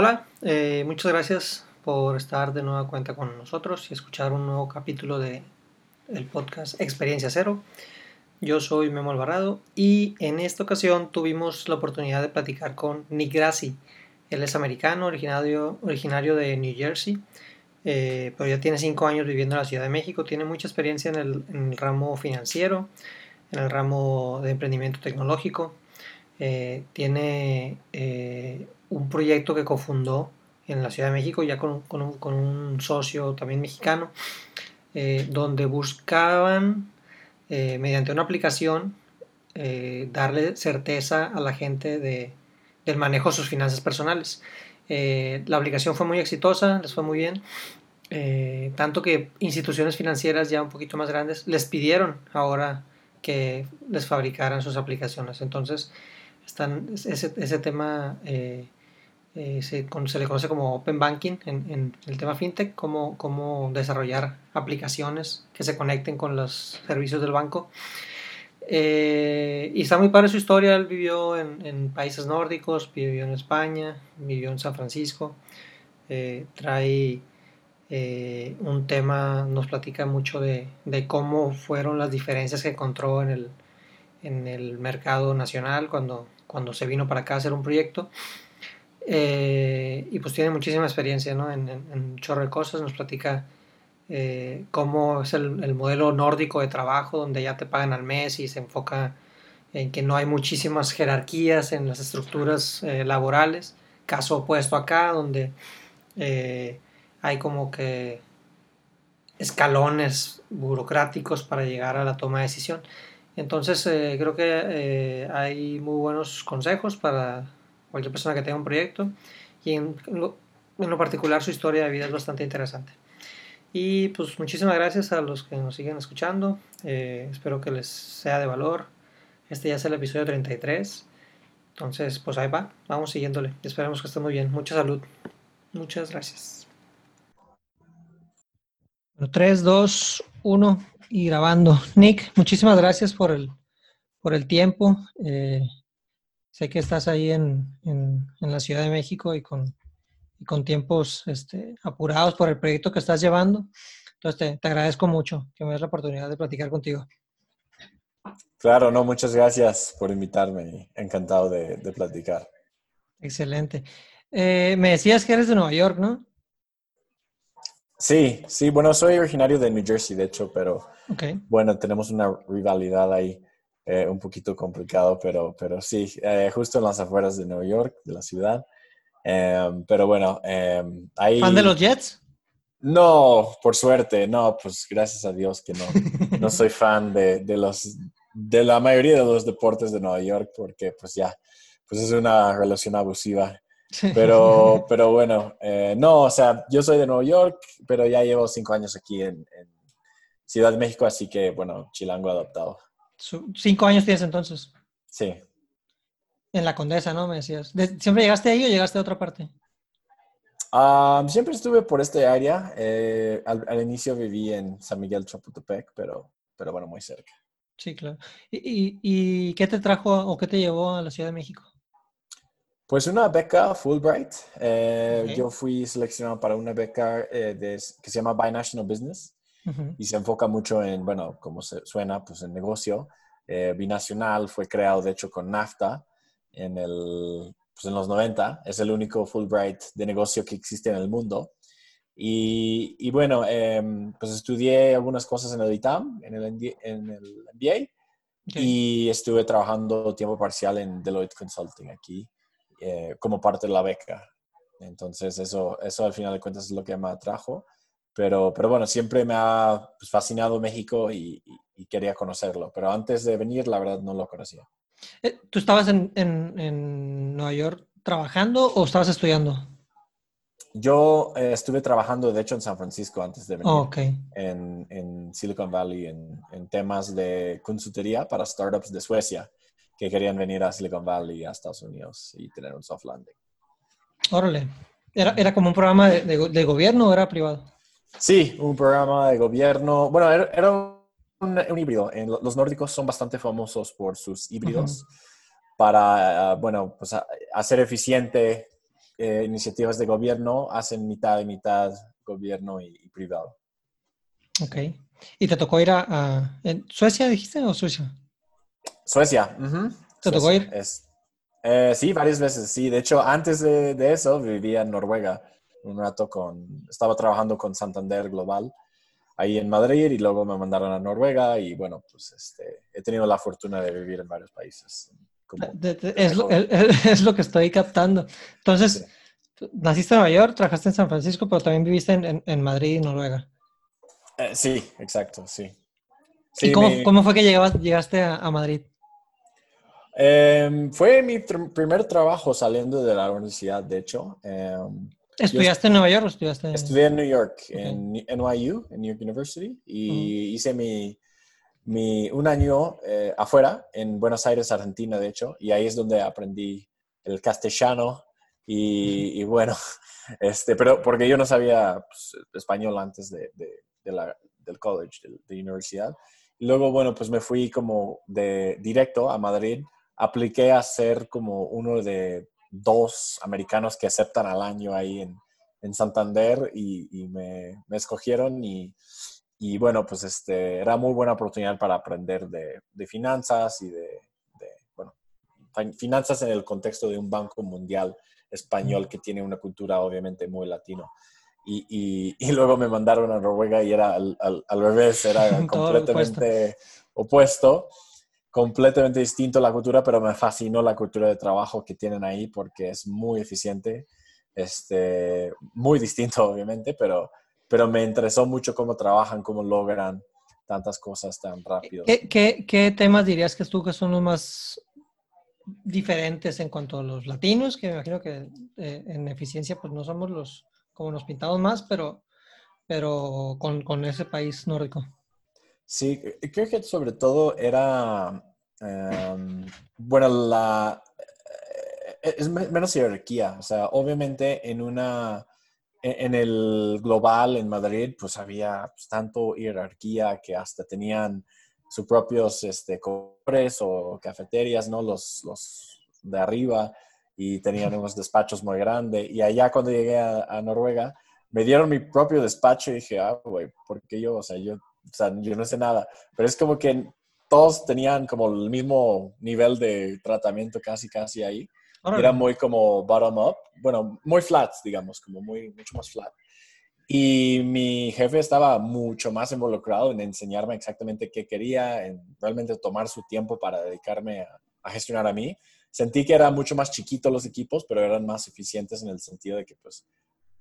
Hola. Eh, muchas gracias por estar de nueva cuenta con nosotros y escuchar un nuevo capítulo de el podcast Experiencia Cero. Yo soy Memo Alvarado y en esta ocasión tuvimos la oportunidad de platicar con Nick Grassi. Él es americano, originario, originario de New Jersey, eh, pero ya tiene cinco años viviendo en la Ciudad de México. Tiene mucha experiencia en el, en el ramo financiero, en el ramo de emprendimiento tecnológico. Eh, tiene un proyecto que cofundó en la Ciudad de México, ya con, un, con un, socio también mexicano, eh, donde buscaban, eh, mediante una aplicación, eh, darle certeza a la gente de, del manejo de sus finanzas personales. la aplicación fue muy exitosa, les fue muy bien, tanto que instituciones financieras ya un poquito más grandes les pidieron ahora que les fabricaran sus aplicaciones. Entonces, están, ese, ese tema se, se, le conoce como Open Banking en, el tema FinTech, cómo, desarrollar aplicaciones que se conecten con los servicios del banco. Eh, y está muy padre su historia, él vivió en, países nórdicos, vivió en España, vivió en San Francisco, eh, trae un tema, nos platica mucho de, cómo fueron las diferencias que encontró en el, en el mercado nacional cuando, cuando se vino para acá a hacer un proyecto. Eh, y pues tiene muchísima experiencia ¿no? en, un chorro de cosas. Nos platica eh, cómo es el, modelo nórdico de trabajo, donde ya te pagan al mes y se enfoca en que no hay muchísimas jerarquías en las estructuras eh, laborales. Caso opuesto acá, donde hay como que escalones burocráticos para llegar a la toma de decisión. Entonces creo que hay muy buenos consejos para cualquier persona que tenga un proyecto y en lo, en lo, particular su historia de vida es bastante interesante. Y pues muchísimas gracias a los que nos siguen escuchando, eh, espero que les sea de valor. Este ya es el episodio 33, entonces pues ahí va, vamos siguiéndole, esperemos que esté muy bien, mucha salud, muchas gracias. Bueno, 3, 2, 1 y grabando. Nick, muchísimas gracias por el, por el tiempo. Eh, Sé que estás ahí en, en, en la Ciudad de México y con, y con tiempos este, apurados por el proyecto que estás llevando. Entonces, te, te, agradezco mucho que me des la oportunidad de platicar contigo. Claro, no, muchas gracias por invitarme. Encantado de, de platicar. Excelente. Eh, me decías que eres de Nueva York, ¿no? Sí, sí, bueno, soy originario de New Jersey, de hecho, pero okay. bueno, tenemos una rivalidad ahí. Eh, un poquito complicado, pero, pero sí, eh, justo en las afueras de Nueva York, de la ciudad. Eh, pero bueno, em, ahí... ¿Fan de los Jets? No, por suerte, no, pues gracias a Dios que no, no soy fan de, de, los, de la mayoría de los deportes de Nueva York, porque pues ya, pues es una relación abusiva. Pero, pero bueno, eh, no, o sea, yo soy de Nueva York, pero ya llevo cinco años aquí en, en Ciudad de México, así que bueno, chilango adoptado. Cinco años tienes entonces. Sí. En la Condesa, ¿no? Me decías. ¿Siempre llegaste ahí o llegaste a otra parte? Um, siempre estuve por esta área. Eh, al, al, inicio viví en San Miguel Chapultepec, pero, pero bueno, muy cerca. Sí, claro. ¿Y, y, y qué te trajo o qué te llevó a la Ciudad de México? Pues una beca Fulbright. Eh, okay. Yo fui seleccionado para una beca eh, de, que se llama Binational Business y se enfoca mucho en, bueno, como se suena, pues en negocio. Eh, binacional fue creado, de hecho, con NAFTA en, el, pues en los 90. Es el único Fulbright de negocio que existe en el mundo. Y, y bueno, eh, pues estudié algunas cosas en el ITAM, en el, en el MBA, okay. y estuve trabajando tiempo parcial en Deloitte Consulting aquí, eh, como parte de la beca. Entonces, eso, eso al final de cuentas es lo que me atrajo. Pero, pero bueno, siempre me ha pues, fascinado México y, y, quería conocerlo. Pero antes de venir, la verdad, no lo conocía. Eh, ¿Tú estabas en, en, en Nueva York trabajando o estabas estudiando? Yo eh, estuve trabajando, de hecho, en San Francisco antes de venir. Oh, okay. en, en, Silicon Valley, en, en, temas de consultoría para startups de Suecia que querían venir a Silicon Valley, a Estados Unidos y tener un soft landing. Órale. ¿Era, era como un programa de, de, de gobierno o era privado? Sí, un programa de gobierno. Bueno, era, era un, un, híbrido. En, los nórdicos son bastante famosos por sus híbridos uh -huh. para, uh, bueno, pues a, hacer eficiente eh, iniciativas de gobierno hacen mitad y mitad gobierno y, privado. Ok. ¿Y te tocó ir a, Suecia, dijiste, o Suecia? Suecia. ¿Te tocó ir? Eh, sí, varias veces, sí. De hecho, antes de, de, eso vivía en Noruega un rato con, estaba trabajando con Santander Global ahí en Madrid y luego me mandaron a Noruega y bueno, pues este, he tenido la fortuna de vivir en varios países. es, lo, es, lo, que estoy captando. Entonces, naciste en Nueva York, trabajaste en San Francisco, pero también viviste en, en, Madrid y Noruega. Eh, sí, exacto, sí. ¿Y cómo, cómo, fue que llegabas, llegaste a, a Madrid? Eh, fue mi primer trabajo saliendo de la universidad, de hecho. Eh, ¿Estudiaste en Nueva York o estudiaste Estudié en New York, en NYU, en New York University, y hice mi, mi, un año eh, afuera, en Buenos Aires, Argentina, de hecho, y ahí es donde aprendí el castellano y, bueno, este, pero porque yo no sabía pues, español antes de, de, la, del college, de, la universidad. Y luego, bueno, pues me fui como de directo a Madrid, apliqué a ser como uno de dos americanos que aceptan al año ahí en, en Santander y, me, me, escogieron y, y, bueno, pues este, era muy buena oportunidad para aprender de, de finanzas y de, bueno, finanzas en el contexto de un banco mundial español que tiene una cultura obviamente muy latino. Y, y, luego me mandaron a Noruega y era al, al, revés, era completamente opuesto completamente distinto la cultura, pero me fascinó la cultura de trabajo que tienen ahí porque es muy eficiente, este, muy distinto obviamente, pero, pero me interesó mucho cómo trabajan, cómo logran tantas cosas tan rápido. ¿Qué, qué, temas dirías que tú que son los más diferentes en cuanto a los latinos? Que me imagino que eh, en eficiencia pues no somos los como nos pintamos más, pero, pero con, con ese país nórdico. Sí, creo que sobre todo era, em, bueno, la, eh, es menos jerarquía. O sea, obviamente en una, e-, en el global, en Madrid, pues había pues, tanto jerarquía que hasta tenían sus propios este, o cafeterias, ¿no? Los, los de arriba y tenían unos despachos muy grandes. Y allá cuando llegué a, a Noruega, me dieron mi propio despacho y dije, ah, güey, porque yo, o sea, yo o sea, yo no sé nada, pero es como que todos tenían como el mismo nivel de tratamiento casi, casi ahí. Era muy como bottom up, bueno, muy flat, digamos, como muy, mucho más flat. Y mi jefe estaba mucho más involucrado en enseñarme exactamente qué quería, en realmente tomar su tiempo para dedicarme a, a gestionar a mí. Sentí que eran mucho más chiquitos los equipos, pero eran más eficientes en el sentido de que pues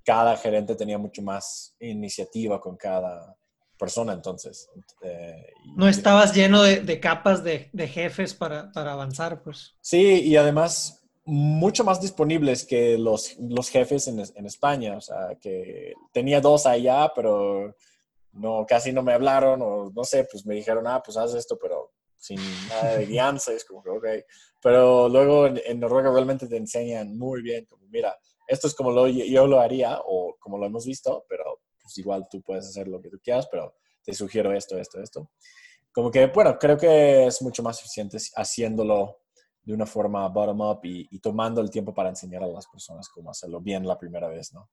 cada gerente tenía mucho más iniciativa con cada, persona entonces. Eh, no estabas lleno de, capas de, jefes para, avanzar, pues. Sí, y además mucho más disponibles que los, los jefes en, España. O sea, que tenía dos allá, pero no, casi no me hablaron o no sé, pues me dijeron, ah, pues haz esto, pero sin nada de guianza. es como que, ok. Pero luego en, Noruega realmente te enseñan muy bien, como, mira, esto es como lo, yo lo haría o como lo hemos visto, pero pues igual tú puedes hacer lo que tú quieras, pero te sugiero esto, esto, esto. Como que, bueno, creo que es mucho más eficiente haciéndolo de una forma bottom-up y, tomando el tiempo para enseñar a las personas cómo hacerlo bien la primera vez, ¿no?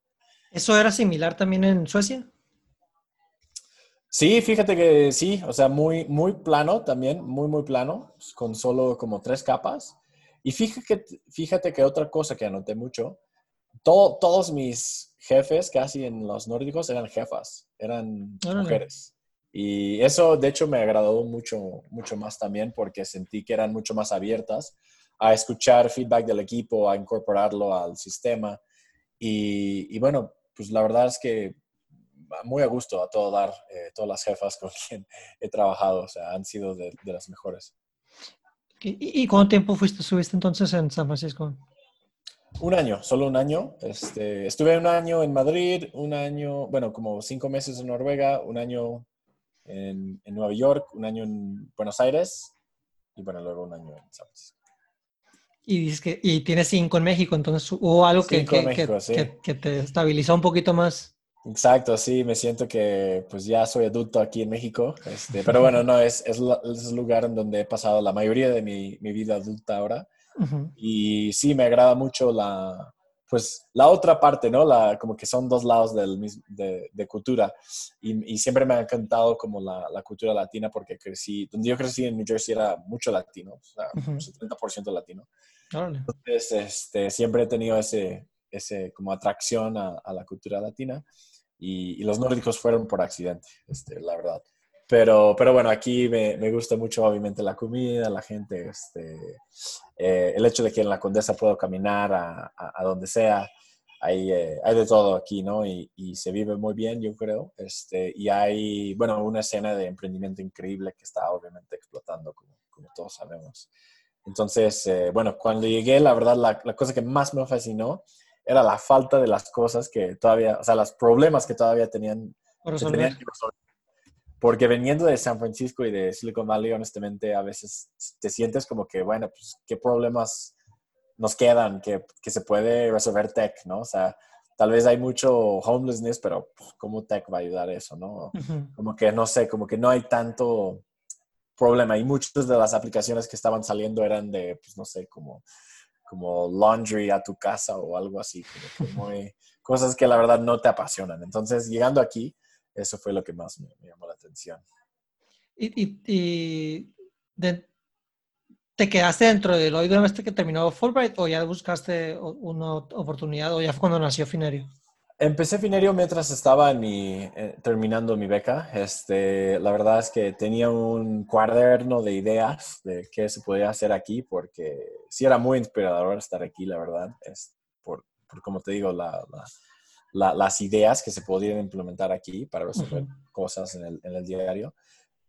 ¿Eso era similar también en Suecia? Sí, fíjate que sí, o sea, muy, muy plano también, muy, muy plano, con solo como tres capas. Y fíjate fíjate que otra cosa que anoté mucho todos mis jefes casi en los nórdicos eran jefas, eran mujeres. Y eso, de hecho, me agradó mucho, mucho más también porque sentí que eran mucho más abiertas a escuchar feedback del equipo, a incorporarlo al sistema. Y, bueno, pues la verdad es que muy a gusto a todo dar, eh, todas las jefas con quien he trabajado, o sea, han sido de, las mejores. ¿Y, ¿Y, cuánto tiempo fuiste, subiste entonces en San Francisco? Un año, solo un año. Este, estuve un año en Madrid, un año, bueno, como cinco meses en Noruega, un año en, Nueva York, un año en Buenos Aires y bueno, luego un año en San Francisco. Y dices que y tienes cinco en México, entonces hubo algo que, que, te estabilizó un poquito más. Exacto, sí, me siento que pues ya soy adulto aquí en México, este, pero bueno, no, es, es, es, el lugar en donde he pasado la mayoría de mi, mi vida adulta ahora. Y sí, me agrada mucho la, pues la otra parte, ¿no? La, como que son dos lados del, de, de cultura. Y, y, siempre me ha encantado como la, la, cultura latina porque crecí, donde yo crecí en New Jersey era mucho latino, o sea, uh -huh. 70% latino. Entonces, este, siempre he tenido ese, ese como atracción a, a la cultura latina y, y, los nórdicos fueron por accidente, este, la verdad. Pero, pero bueno, aquí me, me, gusta mucho obviamente la comida, la gente, este, eh, el hecho de que en la Condesa puedo caminar a, a, a donde sea. Hay, eh, hay, de todo aquí, ¿no? Y, y, se vive muy bien, yo creo. Este, y hay, bueno, una escena de emprendimiento increíble que está obviamente explotando, como, como todos sabemos. Entonces, eh, bueno, cuando llegué, la verdad, la, la, cosa que más me fascinó era la falta de las cosas que todavía, o sea, los problemas que todavía tenían, que tenían que resolver porque veniendo de San Francisco y de Silicon Valley, honestamente, a veces te sientes como que, bueno, pues, ¿qué problemas nos quedan que, que se puede resolver tech, no? O sea, tal vez hay mucho homelessness, pero pues, ¿cómo tech va a ayudar eso, no? Uh -huh. Como que, no sé, como que no hay tanto problema. Y muchas de las aplicaciones que estaban saliendo eran de, pues, no sé, como, como laundry a tu casa o algo así, como que muy, cosas que la verdad no te apasionan. Entonces, llegando aquí, eso fue lo que más me, me llamó la atención. ¿Y, y, y de, te quedaste dentro de Lloyd una vez que terminó Fulbright o ya buscaste una oportunidad o ya fue cuando nació Finerio? Empecé Finerio mientras estaba en mi, eh, terminando mi beca. Este, la verdad es que tenía un cuaderno de ideas de qué se podía hacer aquí porque sí era muy inspirador estar aquí, la verdad. Es por, por como te digo, la, la la, las ideas que se podían implementar aquí para resolver uh -huh. cosas en el, en el diario.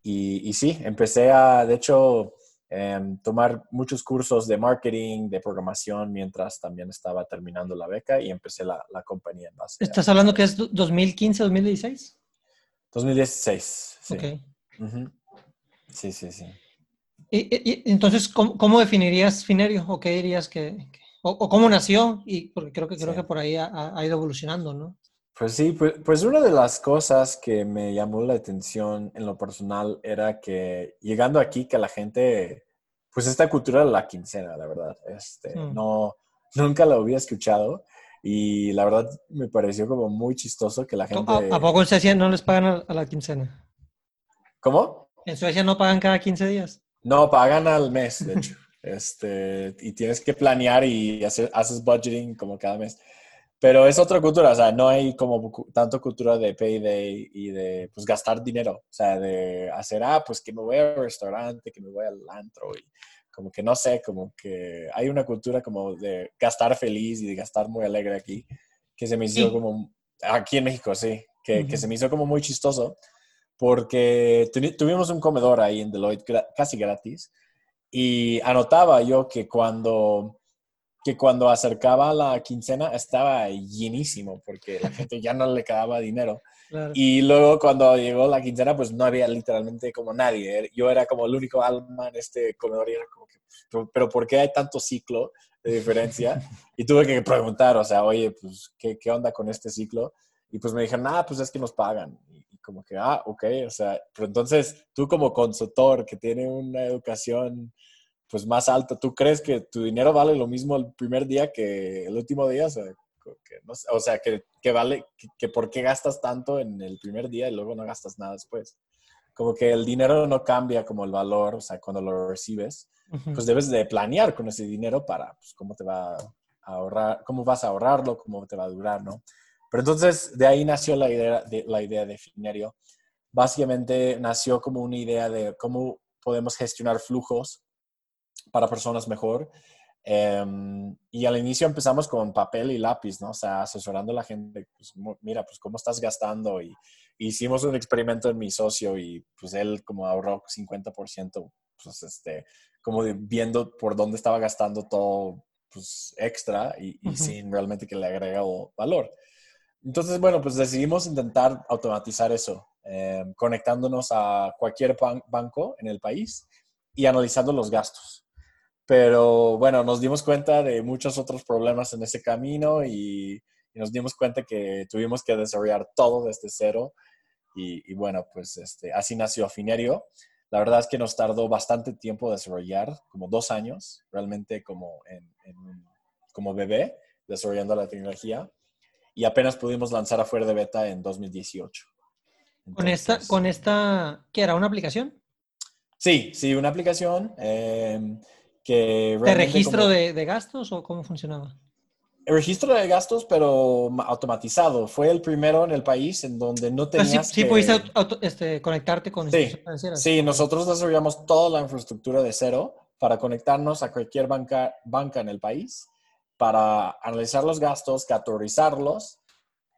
Y, y, sí, empecé a, de hecho, eh, tomar muchos cursos de marketing, de programación, mientras también estaba terminando la beca y empecé la, la compañía en base. ¿Estás hablando que es 2015, 2016? 2016, sí. Okay. Uh -huh. Sí, sí, sí. Y, y, entonces, ¿cómo, ¿cómo, definirías Finerio? ¿O qué dirías que, que o, o, cómo nació, y porque creo que, creo sí. que por ahí ha, ha, ido evolucionando, ¿no? Pues sí, pues, pues, una de las cosas que me llamó la atención en lo personal era que llegando aquí, que la gente, pues esta cultura de la quincena, la verdad, este, mm. no, nunca la había escuchado y la verdad me pareció como muy chistoso que la gente... ¿A, a poco en Suecia no les pagan a, a la quincena? ¿Cómo? ¿En Suecia no pagan cada 15 días? No, pagan al mes, de hecho. Este, y tienes que planear y hacer, haces budgeting como cada mes. Pero es otra cultura, o sea, no hay como tanto cultura de payday y de pues gastar dinero, o sea, de hacer, ah, pues que me voy al restaurante, que me voy al antro y como que no sé, como que hay una cultura como de gastar feliz y de gastar muy alegre aquí, que se me hizo sí. como, aquí en México, sí, que, uh -huh. que se me hizo como muy chistoso, porque tuvimos un comedor ahí en Deloitte casi gratis, y anotaba yo que cuando, que cuando acercaba la quincena estaba llenísimo porque la gente ya no le quedaba dinero. Claro. Y luego cuando llegó la quincena, pues no había literalmente como nadie. Yo era como el único alma en este comedor y era como que, pero ¿por qué hay tanto ciclo de diferencia? Y tuve que preguntar, o sea, oye, pues, ¿qué, qué onda con este ciclo? Y pues me dijeron, ah, pues es que nos pagan. Y como que, ah, ok, o sea, pero entonces tú como consultor que tiene una educación pues más alta, ¿tú crees que tu dinero vale lo mismo el primer día que el último día? O sea, que, no, o sea, que, que vale, que, que, por qué gastas tanto en el primer día y luego no gastas nada después. Como que el dinero no cambia como el valor, o sea, cuando lo recibes, uh -huh. pues debes de planear con ese dinero para, pues, cómo te va a ahorrar, cómo vas a ahorrarlo, cómo te va a durar, ¿no? Pero entonces de ahí nació la idea de, la idea de Finerio. Básicamente nació como una idea de cómo podemos gestionar flujos para personas mejor. Um, y al inicio empezamos con papel y lápiz, ¿no? O sea, asesorando a la gente, pues, mira, pues cómo estás gastando. Y, hicimos un experimento en mi socio y pues él como ahorró 50%, pues este, como viendo por dónde estaba gastando todo, pues extra y, y uh -huh. sin realmente que le agregado valor. Entonces, bueno, pues decidimos intentar automatizar eso, eh, conectándonos a cualquier ban banco en el país y analizando los gastos. Pero bueno, nos dimos cuenta de muchos otros problemas en ese camino y, y nos dimos cuenta que tuvimos que desarrollar todo desde cero. Y, y bueno, pues este, así nació Finerio. La verdad es que nos tardó bastante tiempo desarrollar, como dos años, realmente como, en, en, como bebé desarrollando la tecnología y apenas pudimos lanzar afuera de beta en 2018. ¿Con esta, con esta, qué era, una aplicación? Sí, sí, una aplicación eh, que... ¿De registro de, de, gastos o cómo funcionaba? El registro de gastos, pero automatizado. Fue el primero en el país en donde no tenías sí, sí pudiste este, conectarte con sí, Sí, nosotros desarrollamos toda la infraestructura de cero para conectarnos a cualquier banca, banca en el país para analizar los gastos, categorizarlos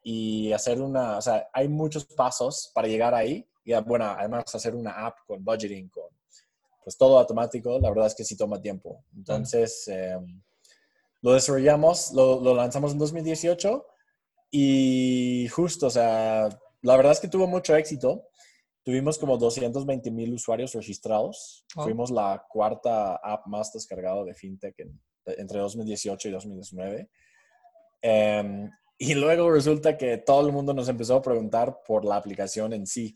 y hacer una, o sea, hay muchos pasos para llegar ahí y bueno, además hacer una app con budgeting, con pues todo automático, la verdad es que sí toma tiempo. Entonces, em, lo desarrollamos, lo, lo, lanzamos en 2018 y justo, o sea, la verdad es que tuvo mucho éxito. Tuvimos como 220 mil usuarios registrados. Fuimos la cuarta app más descargada de FinTech en, entre 2018 y 2019. Em, y luego resulta que todo el mundo nos empezó a preguntar por la aplicación en sí,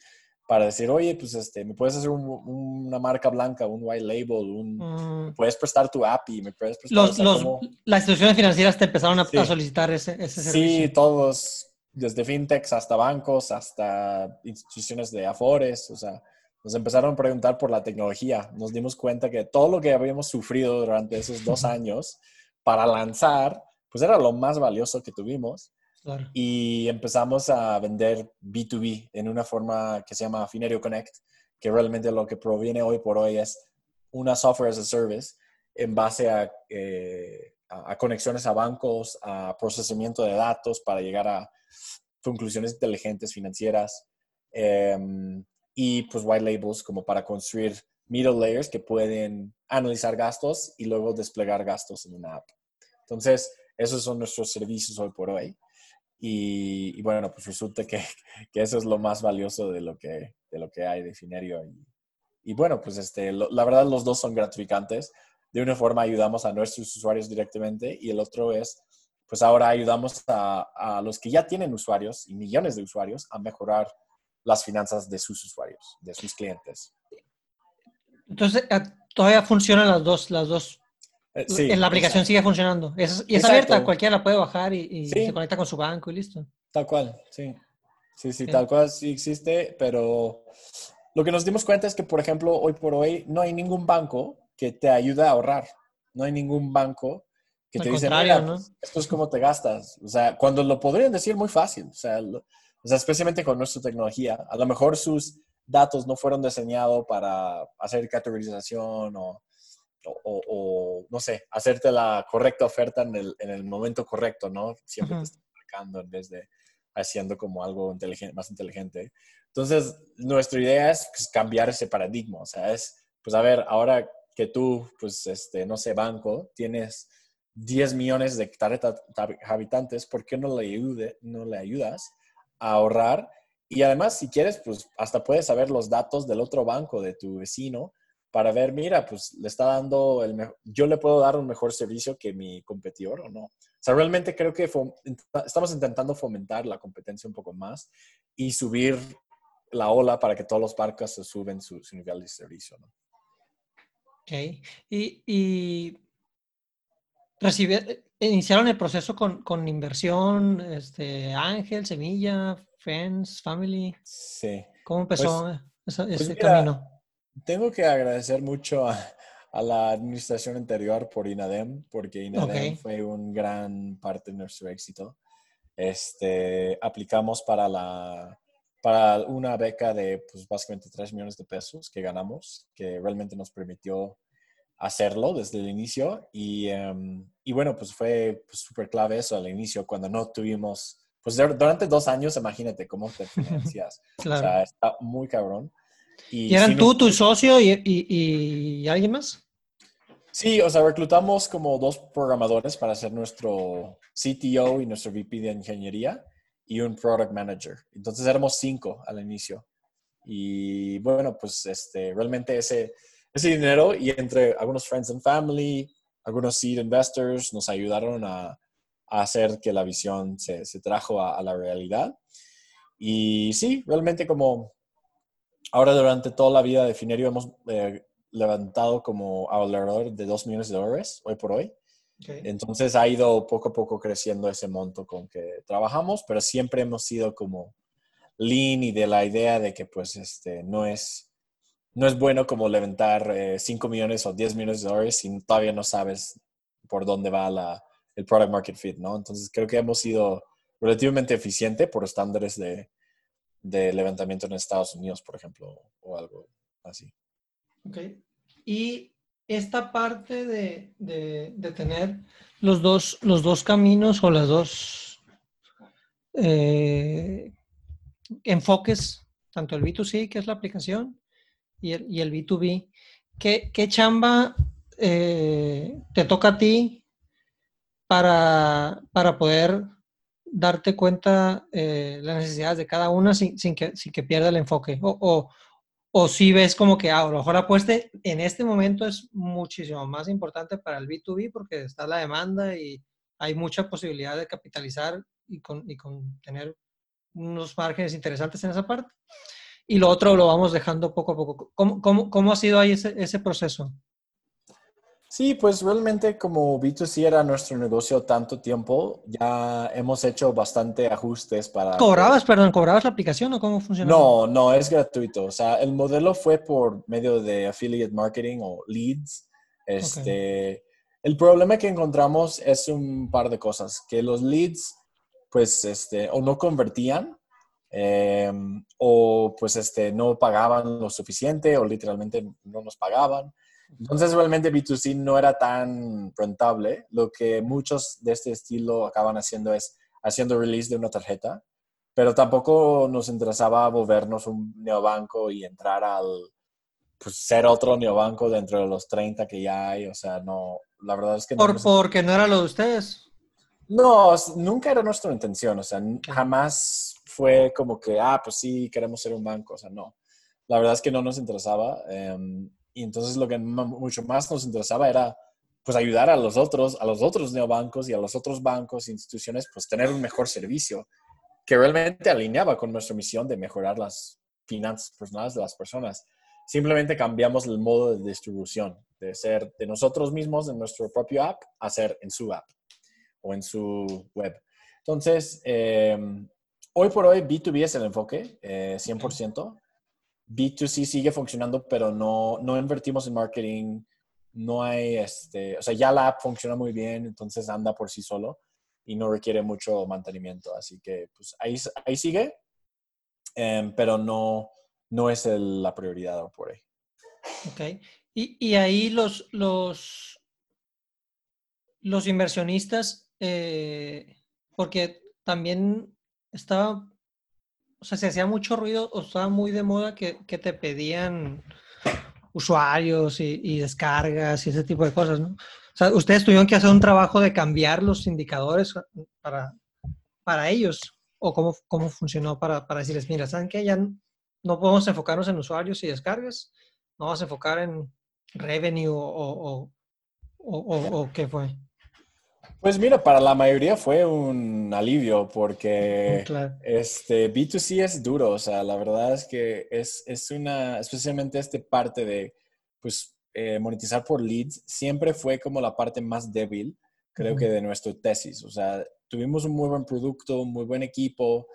para decir, oye, pues este, me puedes hacer una marca blanca, un white label, un, mm. puedes prestar tu API, me puedes prestar... Los, los, Las instituciones financieras te empezaron a, solicitar ese, ese, servicio. Sí, todos, desde fintechs hasta bancos, hasta instituciones de afores, o sea, nos empezaron a preguntar por la tecnología. Nos dimos cuenta que todo lo que habíamos sufrido durante esos dos años para lanzar, pues era lo más valioso que tuvimos. Y empezamos a vender B2B en una forma que se llama Finerio Connect, que realmente lo que proviene hoy por hoy es una software as a service en base a, eh, a, conexiones a bancos, a procesamiento de datos para llegar a conclusiones inteligentes financieras. Em, y pues white labels como para construir middle layers que pueden analizar gastos y luego desplegar gastos en una app. Entonces, esos son nuestros servicios hoy por hoy. Y, bueno, pues resulta que, que, eso es lo más valioso de lo que, de lo que hay de Finerio. Y, y bueno, pues este, la verdad los dos son gratificantes. De una forma ayudamos a nuestros usuarios directamente y el otro es, pues ahora ayudamos a, a los que ya tienen usuarios y millones de usuarios a mejorar las finanzas de sus usuarios, de sus clientes. Entonces, eh, todavía funcionan las dos, las dos. Eh, en la aplicación sigue funcionando. Es, y es abierta, cualquiera la puede bajar y, se conecta con su banco y listo. Tal cual, sí. Sí, sí, tal cual sí existe, pero lo que nos dimos cuenta es que, por ejemplo, hoy por hoy no hay ningún banco que te ayude a ahorrar. No hay ningún banco que te dice, mira, esto es como te gastas. O sea, cuando lo podrían decir muy fácil. O sea, o sea, especialmente con nuestra tecnología. A lo mejor sus datos no fueron diseñados para hacer categorización o, o, no sé, hacerte la correcta oferta en el, en el momento correcto, ¿no? Siempre te están marcando en vez de haciendo como algo inteligente, más inteligente. Entonces, nuestra idea es pues, cambiar ese paradigma. O sea, es, pues a ver, ahora que tú, pues, este, no sé, banco, tienes 10 millones de habitantes, ¿por qué no le, ayude, no le ayudas ahorrar. Y además, si quieres, pues hasta puedes saber los datos del otro banco, de tu vecino, para ver, mira, pues le está dando el mejor, yo le puedo dar un mejor servicio que mi competidor o no. O sea, realmente creo que estamos intentando fomentar la competencia un poco más y subir la ola para que todos los barcos se suben su, nivel de servicio, ¿no? Ok. Y, y iniciaron el proceso con, con, inversión, este, Ángel, Semilla, Friends, Family. Sí. ¿Cómo empezó pues, ese, pues camino? Tengo que agradecer mucho a, a, la administración anterior por INADEM, porque INADEM fue un gran parte de nuestro éxito. Este, aplicamos para, la, para una beca de pues, básicamente 3 millones de pesos que ganamos, que realmente nos permitió hacerlo desde el inicio y, em, y bueno, pues fue pues, súper clave eso al inicio, cuando no tuvimos, pues durante dos años, imagínate cómo te financias. O sea, está muy cabrón. ¿Y, eran tú, tu socio y, y, alguien más? Sí, o sea, reclutamos como dos programadores para ser nuestro CTO y nuestro VP de ingeniería y un product manager. Entonces éramos cinco al inicio. Y bueno, pues este, realmente ese, ese dinero y entre algunos friends and family, algunos seed investors nos ayudaron a, hacer que la visión se, trajo a, la realidad. Y sí, realmente como ahora durante toda la vida de Finerio hemos eh, levantado como alrededor de 2 millones de dólares hoy por hoy. Entonces ha ido poco a poco creciendo ese monto con que trabajamos, pero siempre hemos sido como lean y de la idea de que pues este no es no es bueno como levantar 5 eh, millones o 10 millones de dólares si todavía no sabes por dónde va la, el product market fit, ¿no? Entonces creo que hemos sido relativamente eficiente por estándares de, de levantamiento en Estados Unidos, por ejemplo, o algo así. Ok. Y esta parte de, de, tener los dos, los dos caminos o las dos eh, enfoques, tanto el B2C, que es la aplicación, y el, y el B2B, ¿qué, qué chamba eh, te toca a ti para, para poder darte cuenta eh, las necesidades de cada una sin, sin, que, sin que pierda el enfoque? O, o, o si ves como que ah, a lo mejor la apuesta en este momento es muchísimo más importante para el B2B porque está la demanda y hay mucha posibilidad de capitalizar y con, y con tener unos márgenes interesantes en esa parte. Y lo otro lo vamos dejando poco a poco. ¿Cómo, cómo, cómo ha sido ahí ese, ese proceso? Sí, pues realmente como B2C era nuestro negocio tanto tiempo, ya hemos hecho bastante ajustes para... ¿Cobrabas, perdón, cobrabas la aplicación o cómo funcionaba? No, no, es gratuito. O sea, el modelo fue por medio de affiliate marketing o leads. Este, El problema que encontramos es un par de cosas, que los leads pues este, o no convertían em, o pues este, no pagaban lo suficiente o literalmente no nos pagaban. Entonces realmente B2C no era tan rentable. Lo que muchos de este estilo acaban haciendo es haciendo release de una tarjeta, pero tampoco nos interesaba volvernos un neobanco y entrar al, pues ser otro neobanco dentro de los 30 que ya hay. O sea, no, la verdad es que no. Por, Porque no era lo de ustedes. No, nunca era nuestra intención. O sea, jamás fue como que, ah, pues sí, queremos ser un banco. O sea, no. La verdad es que no nos interesaba. Em, y entonces lo que mucho más nos interesaba era pues ayudar a los otros, a los otros neobancos y a los otros bancos e instituciones, pues tener un mejor servicio que realmente alineaba con nuestra misión de mejorar las finanzas personales de las personas. Simplemente cambiamos el modo de distribución, de ser de nosotros mismos en nuestro propio app a ser en su app o en su web. Entonces, em, hoy por hoy B2B es el enfoque, 100%. Eh, B2C sigue funcionando, pero no, no invertimos en marketing, no hay, este, o sea, ya la app funciona muy bien, entonces anda por sí solo y no requiere mucho mantenimiento. Así que, pues ahí, ahí sigue, em, pero no, no es la prioridad por ahí. Ok. Y, y ahí los, los, los inversionistas, eh, porque también estaba o sea, se hacía mucho ruido o estaba muy de moda que, que te pedían usuarios y, descargas y ese tipo de cosas, ¿no? O sea, ustedes tuvieron que hacer un trabajo de cambiar los indicadores para, para ellos o cómo, cómo funcionó para, para decirles, mira, ¿saben qué? Ya no podemos enfocarnos en usuarios y descargas, no vamos a enfocar en revenue o, o, o qué fue. Pues mira, para la mayoría fue un alivio porque este, B2C es duro, o sea, la verdad es que es, es una, especialmente esta parte de, pues, eh, monetizar por leads, siempre fue como la parte más débil, creo que de nuestra tesis, o sea, tuvimos un muy buen producto, un muy buen equipo,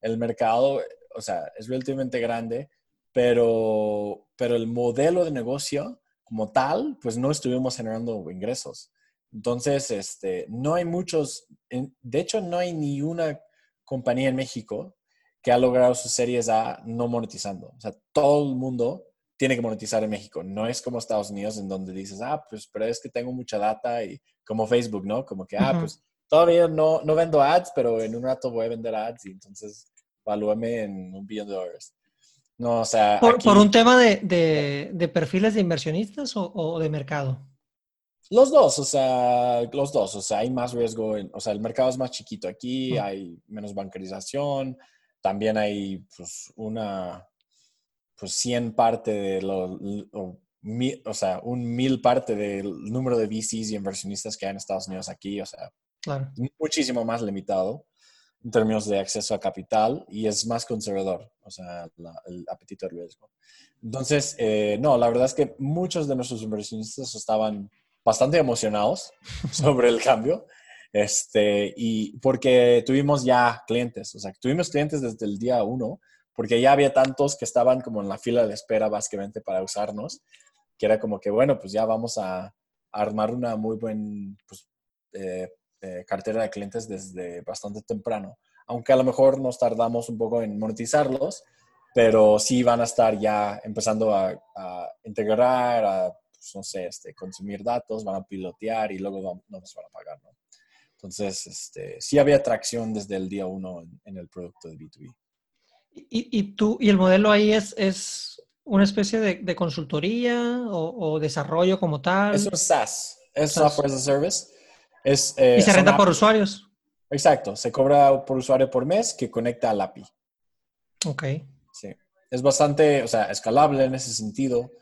el mercado, o sea, es relativamente grande, pero, pero el modelo de negocio como tal, pues no estuvimos generando ingresos. Entonces, este, no hay muchos, de hecho, no hay ni una compañía en México que ha logrado sus series A no monetizando. O sea, todo el mundo tiene que monetizar en México. No es como Estados Unidos en donde dices, ah, pues, pero es que tengo mucha data y como Facebook, ¿no? Como que, ah, pues, todavía no, no vendo ads, pero en un rato voy a vender ads y entonces valúame en un billón de dólares. No, o sea. ¿Por, ¿por un tema de, de, de, perfiles de inversionistas o, o de mercado? Los dos, o sea, los dos, o sea, hay más riesgo, o sea, el mercado es más chiquito aquí, hay menos bancarización, también hay pues una, pues 100 parte de lo, o, o, sea, un mil parte del número de VCs y inversionistas que hay en Estados Unidos aquí, o sea, muchísimo más limitado en términos de acceso a capital y es más conservador, o sea, el apetito de riesgo. Entonces, eh, no, la verdad es que muchos de nuestros inversionistas estaban bastante emocionados sobre el cambio. Este, y porque tuvimos ya clientes, o sea, tuvimos clientes desde el día uno, porque ya había tantos que estaban como en la fila de espera básicamente para usarnos, que era como que, bueno, pues ya vamos a, armar una muy buena pues, eh, eh, cartera de clientes desde bastante temprano. Aunque a lo mejor nos tardamos un poco en monetizarlos, pero sí van a estar ya empezando a, integrar, a, pues, no sé, este, consumir datos, van a pilotear y luego no nos van a pagar, ¿no? Entonces, este, sí había atracción desde el día uno en, el producto de B2B. ¿Y, y, tú, y el modelo ahí es, es una especie de, consultoría o, desarrollo como tal? Es un SaaS, es Software as a Service. Es, eh, y se renta por usuarios. Exacto, se cobra por usuario por mes que conecta al API. Ok. Sí. Es bastante, o sea, escalable en ese sentido.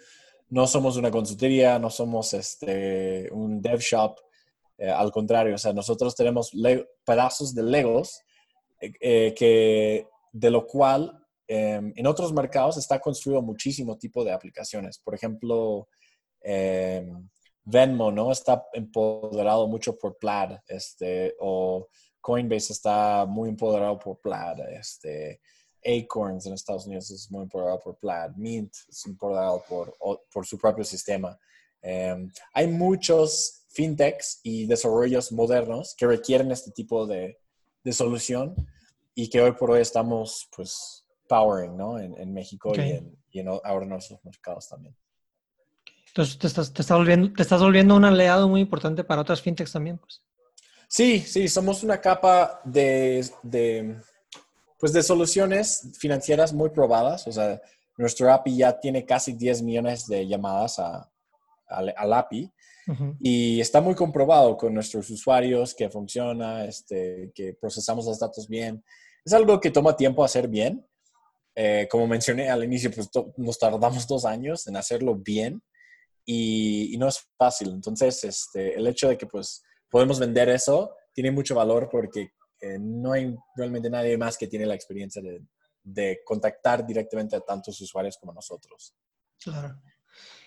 No somos una consultoría, no somos este, un dev shop eh, al contrario, o sea, nosotros tenemos pedazos de Legos eh, eh, que, de lo cual em, en otros mercados está construido muchísimo tipo de aplicaciones. Por ejemplo, em, Venmo, ¿no? Está empoderado mucho por Plaid, este, o Coinbase está muy empoderado por Plaid, este, Acorns en Estados Unidos es muy empoderado por Plaid, Mint es empoderado por, por su propio sistema. Em, hay muchos fintechs y desarrollos modernos que requieren este tipo de, de solución y que hoy por hoy estamos pues powering ¿no? en, en México y, en, y en, ahora en otros mercados también. Entonces te estás, te, estás volviendo, te estás volviendo un aliado muy importante para otras fintechs también. Pues. Sí, sí, somos una capa de, de, pues de soluciones financieras muy probadas. O sea, nuestro API ya tiene casi 10 millones de llamadas a, al, al API y está muy comprobado con nuestros usuarios que funciona, este, que procesamos los datos bien. Es algo que toma tiempo hacer bien. Eh, como mencioné al inicio, pues nos tardamos dos años en hacerlo bien y, no es fácil. Entonces, este, el hecho de que pues podemos vender eso tiene mucho valor porque eh, no hay realmente nadie más que tiene la experiencia de, de contactar directamente a tantos usuarios como nosotros. Claro.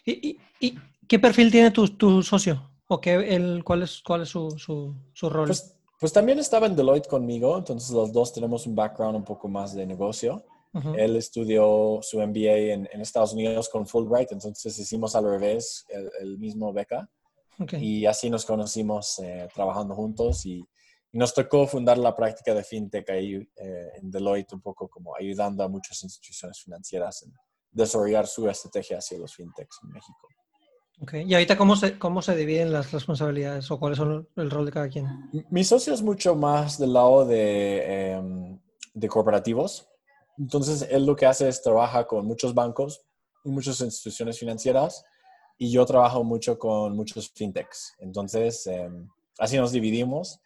¿Y, y, qué perfil tiene tu, tu socio? ¿O qué, el, cuál es, cuál es su, su, su rol? Pues, pues, también estaba en Deloitte conmigo, entonces los dos tenemos un background un poco más de negocio. Él estudió su MBA en, en, Estados Unidos con Fulbright, entonces hicimos al revés el, mismo beca. Y así nos conocimos eh, trabajando juntos y, nos tocó fundar la práctica de fintech ahí eh, en Deloitte, un poco como ayudando a muchas instituciones financieras en, desarrollar su estrategia hacia los fintechs en México. Okay. ¿Y ahorita cómo se, cómo se dividen las responsabilidades o cuál es el rol de cada quien? Mi socio es mucho más del lado de, em, de corporativos. Entonces, él lo que hace es trabaja con muchos bancos y muchas instituciones financieras y yo trabajo mucho con muchos fintechs. Entonces, em, así nos dividimos.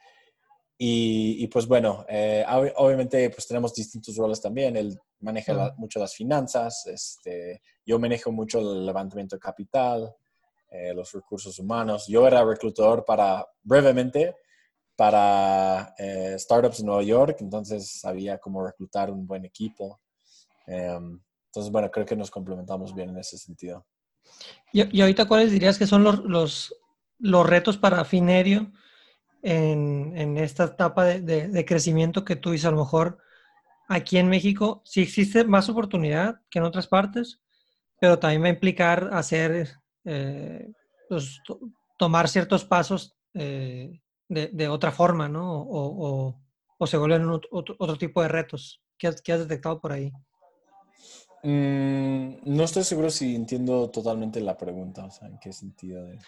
Y, pues bueno, eh, obviamente pues tenemos distintos roles también. Él maneja mucho las finanzas, este, yo manejo mucho el levantamiento de capital, eh, los recursos humanos. Yo era reclutador para, brevemente, para eh, startups en Nueva York, entonces sabía cómo reclutar un buen equipo. Em, entonces, bueno, creo que nos complementamos bien en ese sentido. ¿Y, y ahorita cuáles dirías que son los, los, los retos para Finerio? En, esta etapa de, crecimiento que tú dices, a lo mejor aquí en México sí existe más oportunidad que en otras partes, pero también va a implicar hacer, eh, pues, tomar ciertos pasos eh, de, otra forma, ¿no? O, se vuelven otro, tipo de retos. ¿Qué has, has detectado por ahí? Mm, no estoy seguro si entiendo totalmente la pregunta, o sea, en qué sentido. De...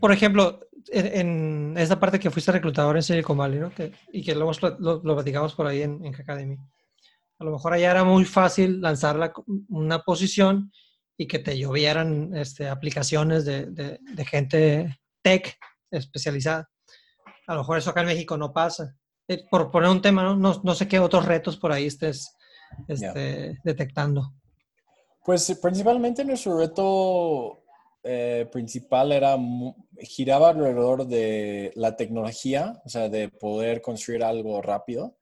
Por ejemplo, en, esta parte que fuiste reclutador en Silicon Valley, ¿no? y que lo, lo, lo, platicamos por ahí en, en Academy. A lo mejor allá era muy fácil lanzar una posición y que te llovieran este, aplicaciones de, de, gente tech especializada. A lo mejor eso acá en México no pasa. Eh, por poner un tema, ¿no? No, no sé qué otros retos por ahí estés este, detectando. Pues principalmente nuestro reto eh, principal era, giraba alrededor de la tecnología, o sea, de poder construir algo rápido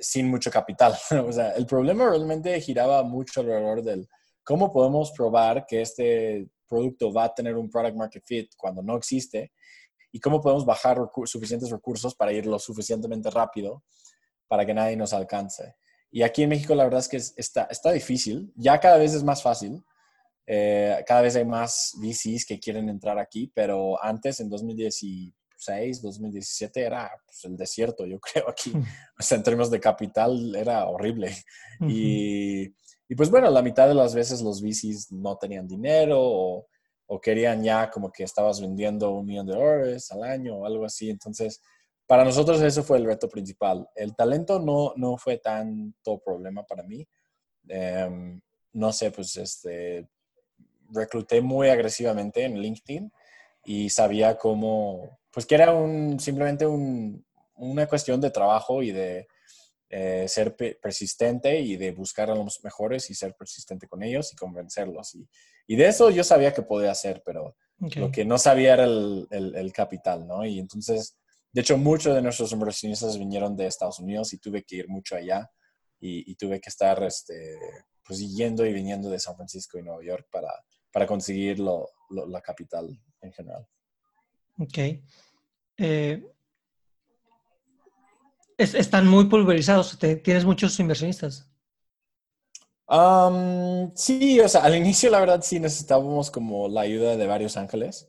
sin mucho capital. o sea, el problema realmente giraba mucho alrededor del cómo podemos probar que este producto va a tener un product market fit cuando no existe y cómo podemos bajar suficientes recursos para ir lo suficientemente rápido para que nadie nos alcance. Y aquí en México la verdad es que está, está difícil, ya cada vez es más fácil, eh, cada vez hay más VCs que quieren entrar aquí, pero antes, en 2016, 2017, era pues, el desierto, yo creo, aquí. O sea, en términos de capital era horrible. y, y, pues bueno, la mitad de las veces los VCs no tenían dinero o, o, querían ya como que estabas vendiendo un millón de dólares al año o algo así. Entonces, para nosotros eso fue el reto principal. El talento no, no fue tanto problema para mí. Em, no sé, pues este, recluté muy agresivamente en LinkedIn y sabía cómo, pues que era un, simplemente una cuestión de trabajo y de eh, ser persistente y de buscar a los mejores y ser persistente con ellos y convencerlos. Y, y de eso yo sabía que podía hacer, pero lo que no sabía era el, el, capital, ¿no? Y entonces, de hecho, muchos de nuestros inversionistas vinieron de Estados Unidos y tuve que ir mucho allá y, y tuve que estar, este, pues, yendo y viniendo de San Francisco y Nueva York para, para conseguir la capital en general. Ok. Eh, están muy pulverizados. ¿Tienes muchos inversionistas? sí, o sea, al inicio la verdad sí necesitábamos como la ayuda de varios ángeles.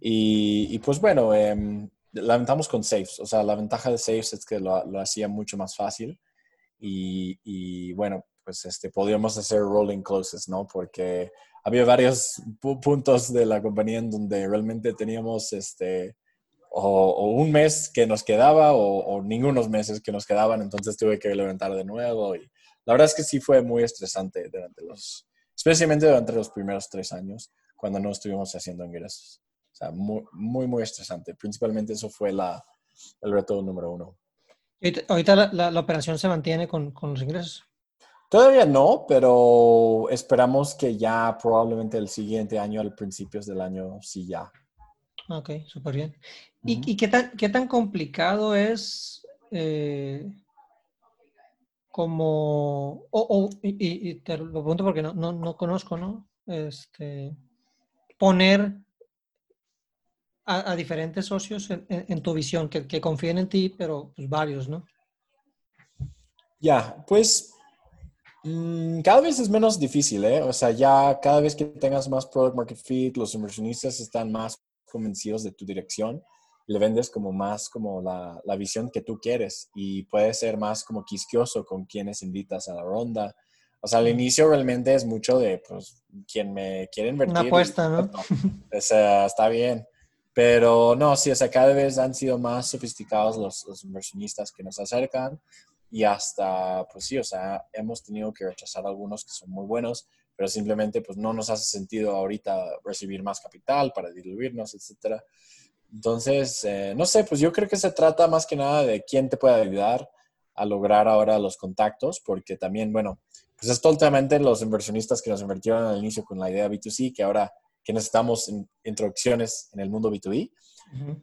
y, pues bueno, eh, la con Safes. O sea, la ventaja de Safes es que lo, hacía mucho más fácil. Y, y, bueno, pues este, podíamos hacer rolling closes, ¿no? Porque había varios puntos de la compañía en donde realmente teníamos este, o, un mes que nos quedaba o, o, ningunos meses que nos quedaban, entonces tuve que levantar de nuevo. Y la verdad es que sí fue muy estresante durante los, especialmente durante los primeros tres años, cuando no estuvimos haciendo ingresos. O sea, muy, muy, muy estresante. Principalmente eso fue la, el reto número uno. Ahorita la, la, operación se mantiene con, con los ingresos. Todavía no, pero esperamos que ya probablemente el siguiente año, al principios del año, sí ya. Ok, súper bien. ¿Y, qué, tan, qué tan complicado es eh, como, o, y, te lo pregunto porque no, no, conozco, ¿no? Este, poner a, diferentes socios en, tu visión, que, que, confíen en ti, pero pues varios, ¿no? Ya, pues Mm, cada vez es menos difícil, ¿eh? O sea, ya cada vez que tengas más product market fit, los inversionistas están más convencidos de tu dirección, le vendes como más como la, la visión que tú quieres y puedes ser más como quisquioso con quienes invitas a la ronda. O sea, al inicio realmente es mucho de, pues, quien me quiere invertir. Una apuesta, ¿no? O sea, está bien. Pero no, sí, o sea, cada vez han sido más sofisticados los, los inversionistas que nos acercan y hasta, pues sí, o sea, hemos tenido que rechazar algunos que son muy buenos, pero simplemente pues no nos hace sentido ahorita recibir más capital para diluirnos, etcétera. Entonces, eh, no sé, pues yo creo que se trata más que nada de quién te puede ayudar a lograr ahora los contactos, porque también, bueno, pues es totalmente los inversionistas que nos invirtieron al inicio con la idea B2C, que ahora que necesitamos introducciones en el mundo B2B.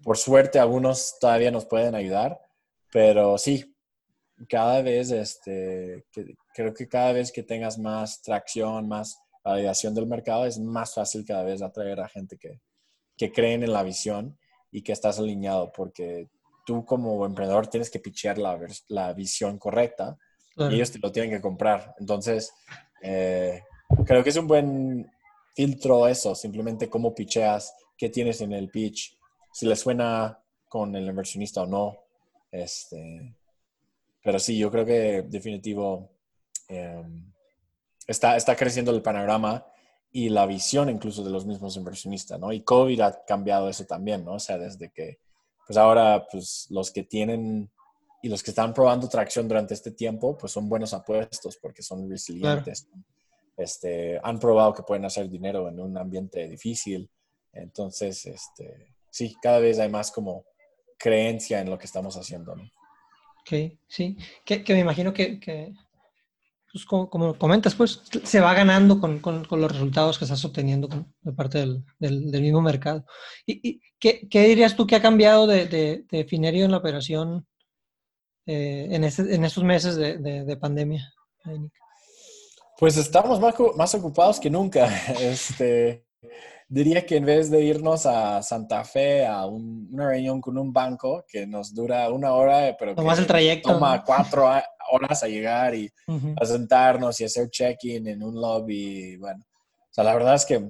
Por suerte, algunos todavía nos pueden ayudar, pero sí, cada vez, este, creo que cada vez que tengas más tracción, más validación del mercado, es más fácil cada vez atraer a gente que, que creen en la visión y que estás alineado, porque tú como emprendedor tienes que pichear la, la visión correcta y ellos te lo tienen que comprar. Entonces, eh, creo que es un buen filtro eso, simplemente cómo picheas, qué tienes en el pitch, si le suena con el inversionista o no. Este, pero sí, yo creo que definitivo em, está, está creciendo el panorama y la visión incluso de los mismos inversionistas, ¿no? Y COVID ha cambiado eso también, ¿no? O sea, desde que, pues ahora, pues los que tienen y los que están probando tracción durante este tiempo, pues son buenos apuestos porque son resilientes. Este, han probado que pueden hacer dinero en un ambiente difícil. Entonces, este, sí, cada vez hay más como creencia en lo que estamos haciendo, ¿no? Ok, sí. Que, me imagino que, pues, como, comentas, pues se va ganando con, los resultados que estás obteniendo de parte del, mismo mercado. ¿Y, qué, dirías tú que ha cambiado de, de, Finerio en la operación eh, en, este, en estos meses de, pandemia? Pues estamos más, más ocupados que nunca. Este, diría que en vez de irnos a Santa Fe a una reunión con un banco que nos dura una hora, pero que el trayecto, toma cuatro horas a llegar y a sentarnos y hacer check-in en un lobby. Bueno, o sea, la verdad es que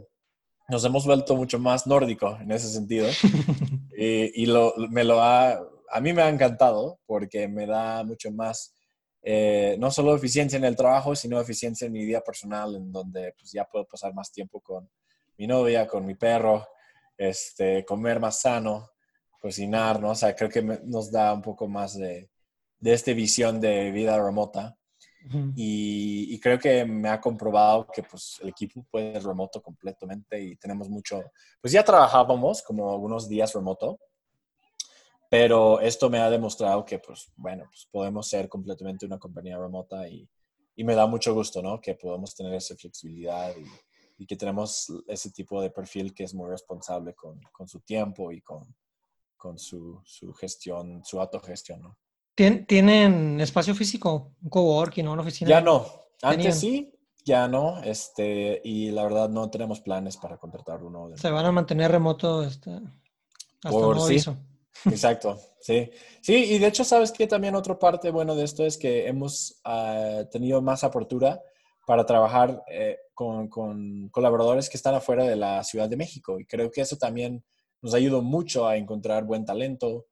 nos hemos vuelto mucho más nórdico en ese sentido. y, lo, me lo ha, a mí me ha encantado porque me da mucho más, eh, no solo eficiencia en el trabajo, sino eficiencia en mi vida personal, en donde pues, ya puedo pasar más tiempo con mi novia, con mi perro, este, comer más sano, cocinar, ¿no? O sea, creo que nos da un poco más de, de esta visión de vida remota. y, creo que me ha comprobado que pues, el equipo puede ser remoto completamente y tenemos mucho, pues ya trabajábamos como algunos días remoto, pero esto me ha demostrado que pues bueno, pues podemos ser completamente una compañía remota y, y me da mucho gusto, ¿no? Que podemos tener esa flexibilidad y, y que tenemos ese tipo de perfil que es muy responsable con, con su tiempo y con, con su, su, gestión, su autogestión, ¿no? ¿Tienen espacio físico, un coworking o una oficina? Ya no. Antes sí, ya no. Este, y la verdad no tenemos planes para contratar uno. Se van a mantener remoto este, hasta Por, sí. Exacto, sí. Sí, y de hecho, ¿sabes que También otra parte bueno de esto es que hemos uh, tenido más apertura para trabajar eh, con, con, colaboradores que están afuera de la Ciudad de México. Y creo que eso también nos ayudó mucho a encontrar buen talento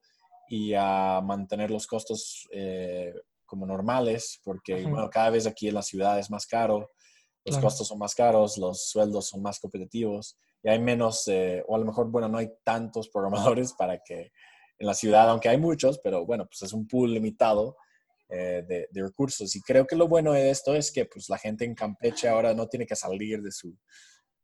y a mantener los costos eh, como normales, porque bueno, cada vez aquí en la ciudad es más caro, los costos son más caros, los sueldos son más competitivos y hay menos, eh, o a lo mejor, bueno, no hay tantos programadores para que en la ciudad, aunque hay muchos, pero bueno, pues es un pool limitado eh, de, recursos. Y creo que lo bueno de esto es que pues, la gente en Campeche ahora no tiene que salir de su,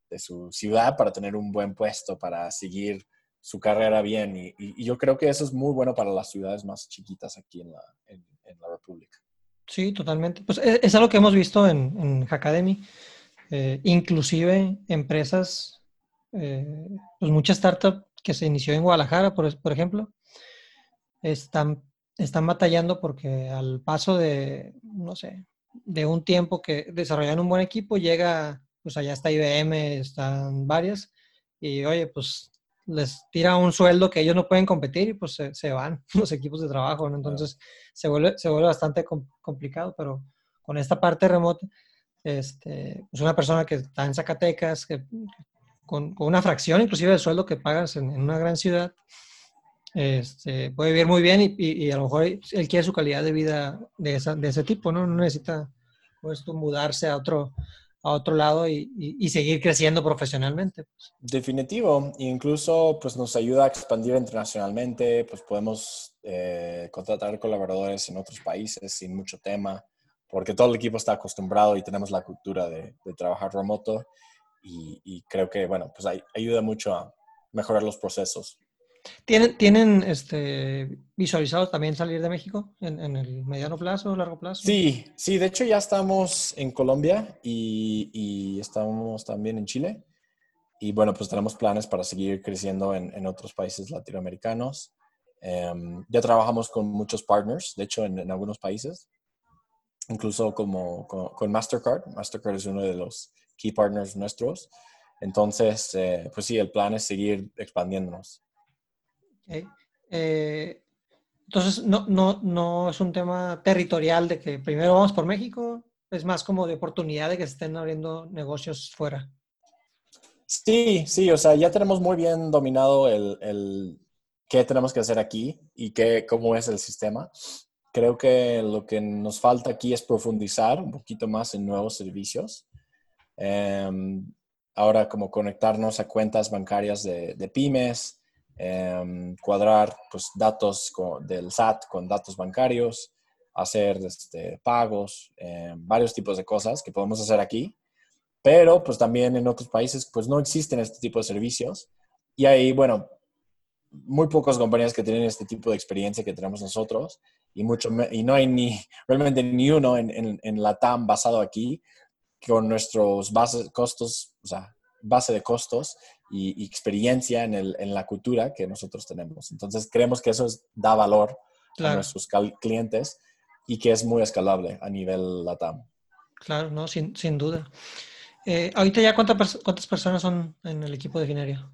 de su ciudad para tener un buen puesto, para seguir su carrera bien. Y, yo creo que eso es muy bueno para las ciudades más chiquitas aquí en la, en, la República. Sí, totalmente. Pues e, es, algo que hemos visto en, en Hackademy. Eh, inclusive empresas, eh, pues muchas startups que se inició en Guadalajara, por ejemplo, están están batallando porque al paso de, no sé, de un tiempo que desarrollan un buen equipo, llega, pues allá está IBM, están varias, y oye, pues les tira un sueldo que ellos no pueden competir y pues se, van los equipos de trabajo, ¿no? Entonces se, vuelve, se vuelve bastante complicado, pero con esta parte remota, este, pues una persona que está en Zacatecas, que, con, una fracción inclusive del sueldo que pagas en una gran ciudad, este, puede vivir muy bien y, a lo mejor él quiere su calidad de vida de, ese tipo, ¿no? No necesita pues, mudarse a otro, a otro lado y, seguir creciendo profesionalmente. Pues. Definitivo, incluso pues nos ayuda a expandir internacionalmente, pues podemos eh, contratar colaboradores en otros países sin mucho tema, porque todo el equipo está acostumbrado y tenemos la cultura de, trabajar remoto y, creo que, bueno, pues ayuda mucho a mejorar los procesos. ¿Tienen, tienen este, visualizado también salir de México en, el mediano plazo, largo plazo? Sí, sí, de hecho ya estamos en Colombia y, estamos también en Chile. Y bueno, pues tenemos planes para seguir creciendo en, otros países latinoamericanos. Em, ya trabajamos con muchos partners, de hecho, en, algunos países, incluso como con, Mastercard. Mastercard es uno de los key partners nuestros. Entonces, eh, pues sí, el plan es seguir expandiéndonos. Eh, entonces, no, no, no es un tema territorial de que primero vamos por México, es más como de oportunidad de que se estén abriendo negocios fuera. Sí, sí, o sea, ya tenemos muy bien dominado el, el qué tenemos que hacer aquí y qué, cómo es el sistema. Creo que lo que nos falta aquí es profundizar un poquito más en nuevos servicios. Em, ahora, como conectarnos a cuentas bancarias de, de pymes, Em, cuadrar pues, datos del SAT con datos bancarios, hacer este, pagos, em, varios tipos de cosas que podemos hacer aquí, pero pues también en otros países pues no existen este tipo de servicios. Y hay, bueno, muy pocas compañías que tienen este tipo de experiencia que tenemos nosotros. Y, mucho, y no hay ni realmente ni uno en, en, en la TAM basado aquí con nuestros bases, costos, o sea, base de costos y, experiencia en, el, en, la cultura que nosotros tenemos. Entonces, creemos que eso da valor a nuestros clientes y que es muy escalable a nivel LATAM. Claro, no, sin, sin duda. Eh, ahorita ya cuántas, cuántas personas son en el equipo de Ginerio?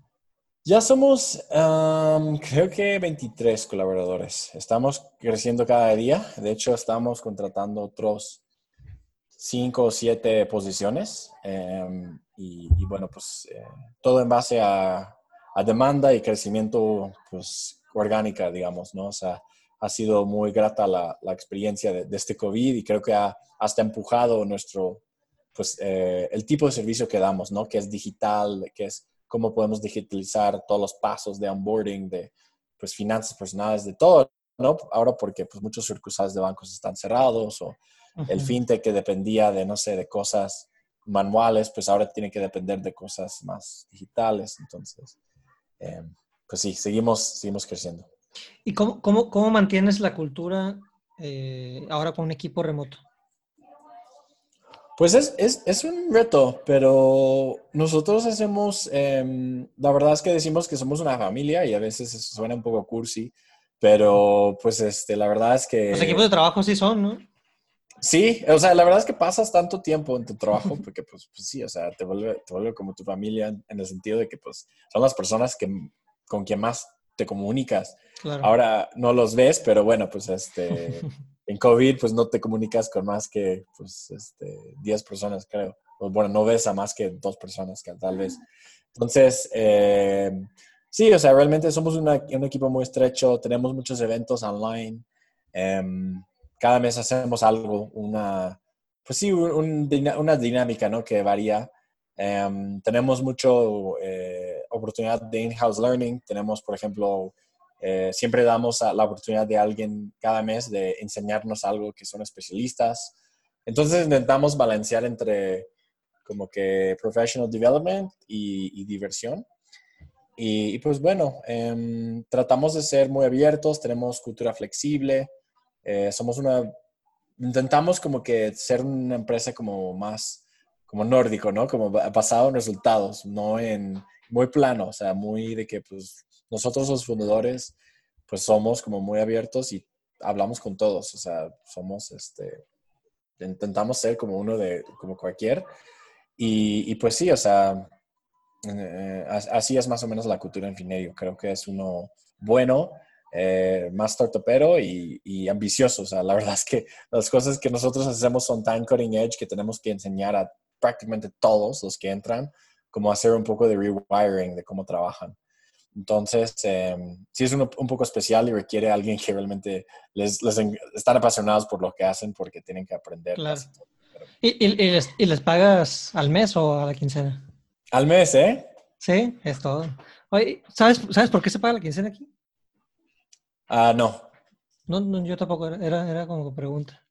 Ya somos, creo que 23 colaboradores. Estamos creciendo cada día. De hecho, estamos contratando otros 5 o 7 posiciones. Em, y, bueno, pues eh, todo en base a, demanda y crecimiento pues, orgánica, digamos, ¿no? O sea, ha sido muy grata la, experiencia de, este COVID y creo que ha hasta empujado nuestro, pues, eh, el tipo de servicio que damos, ¿no? Que es digital, que es cómo podemos digitalizar todos los pasos de onboarding, de pues, finanzas personales, de todo, ¿no? Ahora porque pues, muchos sucursales de bancos están cerrados o el fintech que dependía de, no sé, de cosas manuales, pues ahora tiene que depender de cosas más digitales. Entonces, eh, pues sí, seguimos, seguimos creciendo. ¿Y cómo, cómo, cómo mantienes la cultura eh, ahora con un equipo remoto? Pues es, es, es, un reto, pero nosotros hacemos, em, la verdad es que decimos que somos una familia y a veces suena un poco cursi, pero pues este, la verdad es que... Los equipos de trabajo sí son, ¿no? Sí, o sea, la verdad es que pasas tanto tiempo en tu trabajo porque pues, pues sí, o sea, te vuelve, te vuelve como tu familia en el sentido de que pues son las personas que, con quien más te comunicas. Ahora no los ves, pero bueno, pues este... en COVID, pues no te comunicas con más que pues, este, 10 personas, creo. O, bueno, no ves a más que dos personas, que tal vez. Entonces, eh, sí, o sea, realmente somos un equipo muy estrecho, tenemos muchos eventos online. Em, cada mes hacemos algo, una, pues sí, una dinámica, ¿no? Que varía. Em, tenemos mucho eh, oportunidad de in-house learning. Tenemos, por ejemplo, eh, siempre damos la oportunidad de alguien cada mes de enseñarnos algo que son especialistas. Entonces intentamos balancear entre como que professional development y, diversión. Y, pues bueno, em, tratamos de ser muy abiertos, tenemos cultura flexible, eh, somos una, intentamos como que ser una empresa como más, como nórdico, ¿no? Como basado en resultados, no en muy plano, o sea, muy de que pues nosotros los fundadores, pues somos como muy abiertos y hablamos con todos, o sea, somos, este, intentamos ser como uno de, como cualquier. Y, pues sí, o sea, eh, así es más o menos la cultura en Finerio. Creo que es uno bueno, eh, más tortopero y, y, ambicioso. O sea, la verdad es que las cosas que nosotros hacemos son tan cutting edge que tenemos que enseñar a prácticamente todos los que entran cómo hacer un poco de rewiring de cómo trabajan. Entonces, em, sí es un, un, poco especial y requiere a alguien que realmente les, les están apasionados por lo que hacen porque tienen que aprender. Claro. ¿Y, y, les, ¿Y, les, pagas al mes o a la quincena? Al mes, ¿eh? Sí, es todo. Oye, ¿sabes, ¿sabes por qué se paga la quincena aquí? Ah, no. No, no yo tampoco, era, era como pregunta.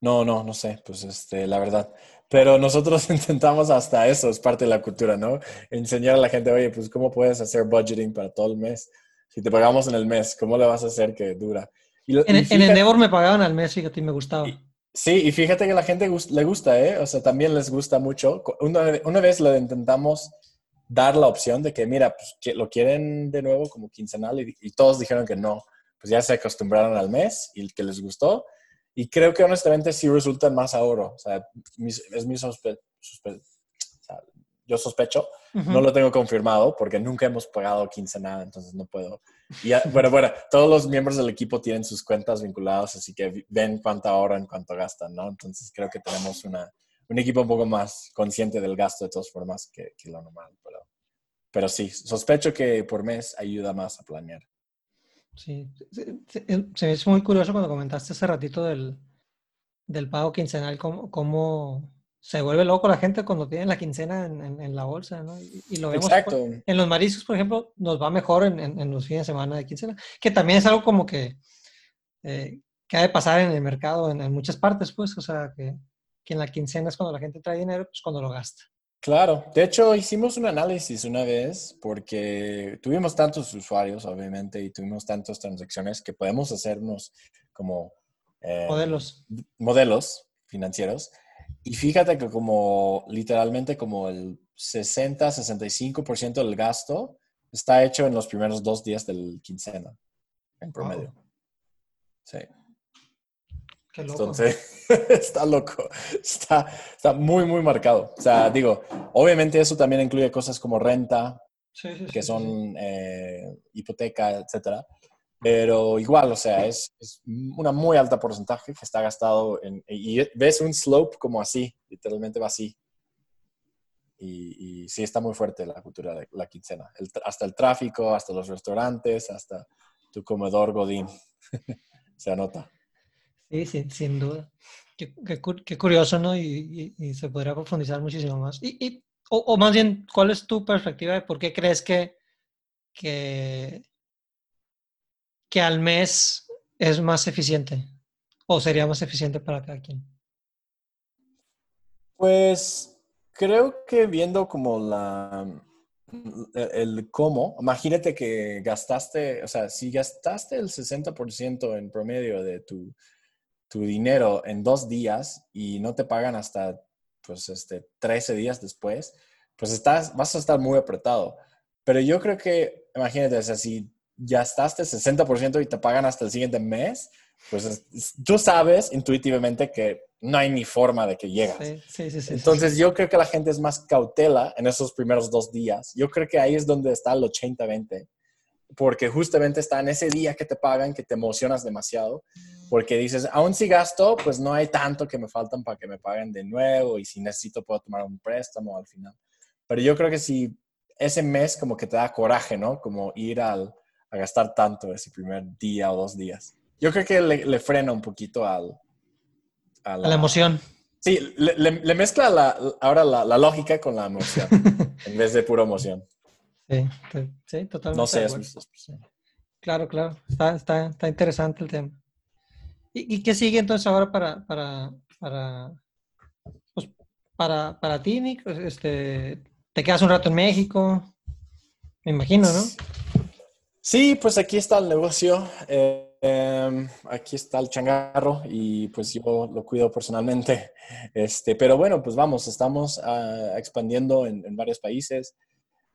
No, no, no sé, pues este, la verdad. Pero nosotros intentamos hasta eso, es parte de la cultura, ¿no? Enseñar a la gente, oye, pues cómo puedes hacer budgeting para todo el mes. Si te pagamos en el mes, ¿cómo le vas a hacer que dura? en, en, Endeavor me pagaban al mes, fíjate, me gustaba. sí, y fíjate que la gente le gusta, ¿eh? O sea, también les gusta mucho. Una, una vez lo intentamos dar la opción de que, mira, pues que lo quieren de nuevo como quincenal y, y todos dijeron que no. Pues ya se acostumbraron al mes y que les gustó y creo que honestamente sí resulta más ahorro. O sea, es mi sospe, yo sospecho, no lo tengo confirmado porque nunca hemos pagado nada, entonces no puedo. Y bueno, bueno, todos los miembros del equipo tienen sus cuentas vinculadas, así que ven cuánto ahorran, cuánto gastan, ¿no? Entonces creo que tenemos una, un equipo un poco más consciente del gasto de todas formas que, que lo normal. Pero, pero sí, sospecho que por mes ayuda más a planear. Sí, se, me hizo muy curioso cuando comentaste hace ratito del, del pago quincenal, cómo, cómo, se vuelve loco la gente cuando tiene la quincena en, en, la bolsa, ¿no? Y, lo vemos Exacto. en los mariscos, por ejemplo, nos va mejor en, en, los fines de semana de quincena, que también es algo como que, eh, que ha de pasar en el mercado en, muchas partes, pues, o sea, que, que en la quincena es cuando la gente trae dinero, pues cuando lo gasta. Claro, de hecho hicimos un análisis una vez porque tuvimos tantos usuarios, obviamente, y tuvimos tantas transacciones que podemos hacernos como eh, modelos. modelos financieros. Y fíjate que como literalmente como el 60-65% del gasto está hecho en los primeros dos días del quincena, en promedio. Sí. Entonces, está loco. Está, está muy, muy marcado. O sea, digo, obviamente eso también incluye cosas como renta, que son eh, hipoteca, etcétera. Pero igual, o sea, es, es, una muy alta porcentaje que está gastado en... Y ves un slope como así, literalmente va así. Y, y sí está muy fuerte la cultura de la quincena. hasta el tráfico, hasta los restaurantes, hasta tu comedor Godín. se anota. Sí, sí, sin duda. Qué, qué, curioso, ¿no? Y, y, se podría profundizar muchísimo más. Y, o, o, más bien, ¿cuál es tu perspectiva de por qué crees que, que, que al mes es más eficiente? ¿O sería más eficiente para cada quien? Pues creo que viendo como la, el cómo, imagínate que gastaste, o sea, si gastaste el 60% en promedio de tu, tu, dinero en dos días y no te pagan hasta, pues, este, 13 días después, pues estás, vas a estar muy apretado. Pero yo creo que, imagínate, o sea, si gastaste 60% y te pagan hasta el siguiente mes, pues tú sabes intuitivamente que no hay ni forma de que llegas. Sí, sí, sí, Entonces yo creo que la gente es más cautela en esos primeros dos días. Yo creo que ahí es donde está el 80-20, porque justamente está en ese día que te pagan que te emocionas demasiado, porque dices, aún si gasto, pues no hay tanto que me faltan para que me paguen de nuevo y si necesito puedo tomar un préstamo al final. Pero yo creo que si ese mes como que te da coraje, ¿no? Como ir al, a gastar tanto ese primer día o dos días. Yo creo que le, frena un poquito al, a, la, emoción. Sí, le, mezcla la, ahora la, lógica con la emoción, en vez de pura emoción. Sí, sí, totalmente. No sé, Claro, claro, está, está, está, interesante el tema. ¿Y, ¿Y, qué sigue entonces ahora para, para, para, pues, para, para ti, Nick? Este, ¿Te quedas un rato en México? Me imagino, ¿no? Sí, pues aquí está el negocio. Eh, Em, aquí está el changarro y pues yo lo cuido personalmente. Este, pero bueno, pues vamos, estamos ah, expandiendo en, varios países.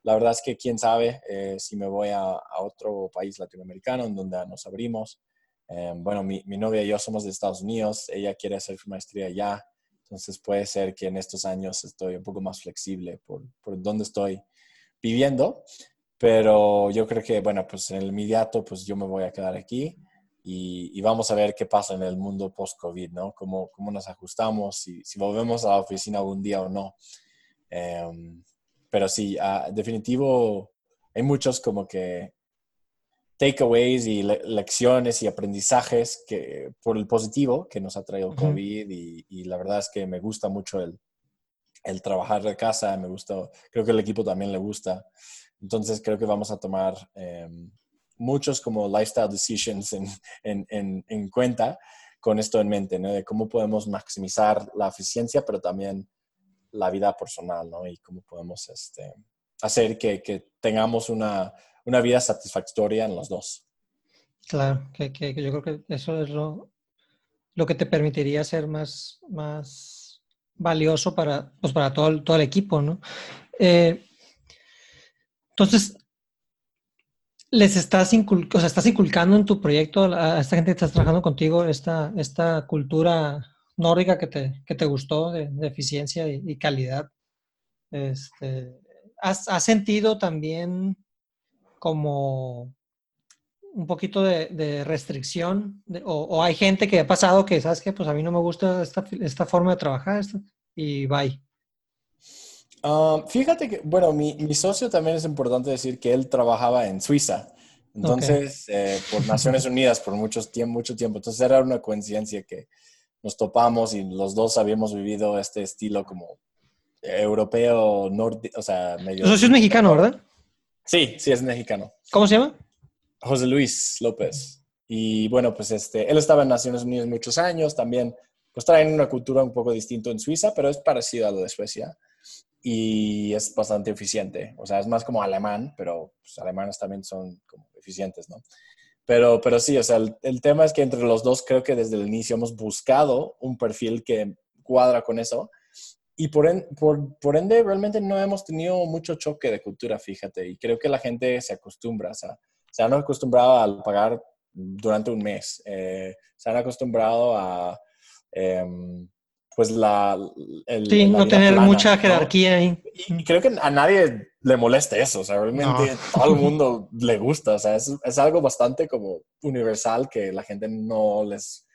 La verdad es que quién sabe eh, si me voy a, otro país latinoamericano en donde nos abrimos. Em, bueno, mi, mi, novia y yo somos de Estados Unidos, ella quiere hacer su maestría allá, entonces puede ser que en estos años estoy un poco más flexible por, por dónde estoy viviendo, pero yo creo que, bueno, pues en el inmediato, pues yo me voy a quedar aquí y, vamos a ver qué pasa en el mundo post-COVID, ¿no? Cómo, cómo nos ajustamos, si, si, volvemos a la oficina algún día o no. Em, pero sí, uh, definitivo, hay muchos como que takeaways y lecciones y aprendizajes que, por el positivo que nos ha traído COVID y, y, la verdad es que me gusta mucho el, el trabajar de casa, me gusta, creo que el equipo también le gusta. Entonces creo que vamos a tomar em, muchos como lifestyle decisions en, en, en, cuenta con esto en mente, ¿no? De cómo podemos maximizar la eficiencia, pero también la vida personal, ¿no? Y cómo podemos este, hacer que, que tengamos una, una, vida satisfactoria en los dos. Claro, que, que, yo creo que eso es lo, lo que te permitiría ser más, más valioso para, pues para todo, el, todo el equipo, ¿no? Eh, entonces, les estás, o sea, estás inculcando en tu proyecto a esta gente que estás trabajando contigo esta, esta cultura nórdica que te, que te gustó de, eficiencia y, calidad. Este, ¿has, ¿has, sentido también como un poquito de, restricción? o, hay gente que ha pasado que, ¿sabes qué? Pues a mí no me gusta esta, esta forma de trabajar y bye. Ah, fíjate que, bueno, mi, mi, socio también es importante decir que él trabajaba en Suiza. Entonces, eh, por Naciones Unidas por mucho tiempo, mucho tiempo. Entonces era una coincidencia que nos topamos y los dos habíamos vivido este estilo como europeo, norte, o sea, medio... socio es mexicano, ¿verdad? Sí, sí, es mexicano. ¿Cómo se llama? José Luis López. Y bueno, pues este, él estaba en Naciones Unidas muchos años, también pues traen una cultura un poco distinta en Suiza, pero es parecido a lo de Suecia y es bastante eficiente. O sea, es más como alemán, pero pues, alemanes también son como eficientes, ¿no? Pero, pero sí, o sea, el, tema es que entre los dos creo que desde el inicio hemos buscado un perfil que cuadra con eso. Y por, por, por, ende, realmente no hemos tenido mucho choque de cultura, fíjate. Y creo que la gente se acostumbra, o sea, se han acostumbrado a pagar durante un mes. Eh, se han acostumbrado a em, pues la... sí, no tener mucha jerarquía ahí. Y creo que a nadie le molesta eso, o sea, realmente todo el mundo le gusta, o sea, es, es, algo bastante como universal que la gente no les...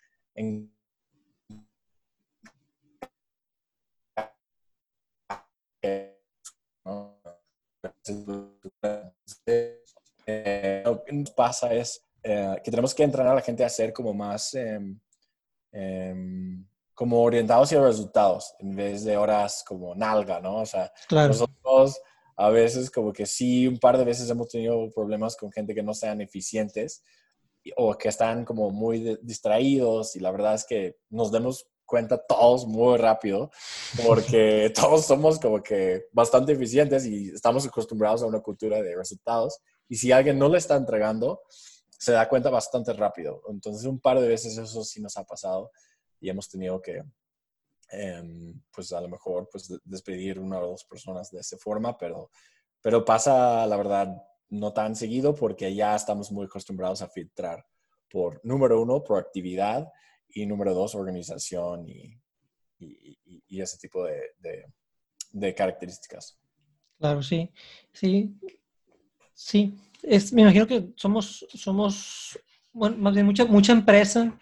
Eh, lo que nos pasa es eh, que tenemos que entrenar a la gente a ser como más em, como orientados a los resultados en vez de horas como nalga, ¿no? O sea, nosotros a veces como que sí, un par de veces hemos tenido problemas con gente que no sean eficientes o que están como muy distraídos y la verdad es que nos demos cuenta todos muy rápido porque todos somos como que bastante eficientes y estamos acostumbrados a una cultura de resultados y si alguien no le está entregando, se da cuenta bastante rápido. Entonces, un par de veces eso sí nos ha pasado y hemos tenido que, em, pues a lo mejor, pues despedir una o dos personas de esa forma, pero, pero pasa, la verdad, no tan seguido porque ya estamos muy acostumbrados a filtrar por, número uno, proactividad y número dos, organización y, y, ese tipo de, de, de características. Claro, sí. Sí, Sí, es, me imagino que somos, somos, bueno, más bien mucha, mucha empresa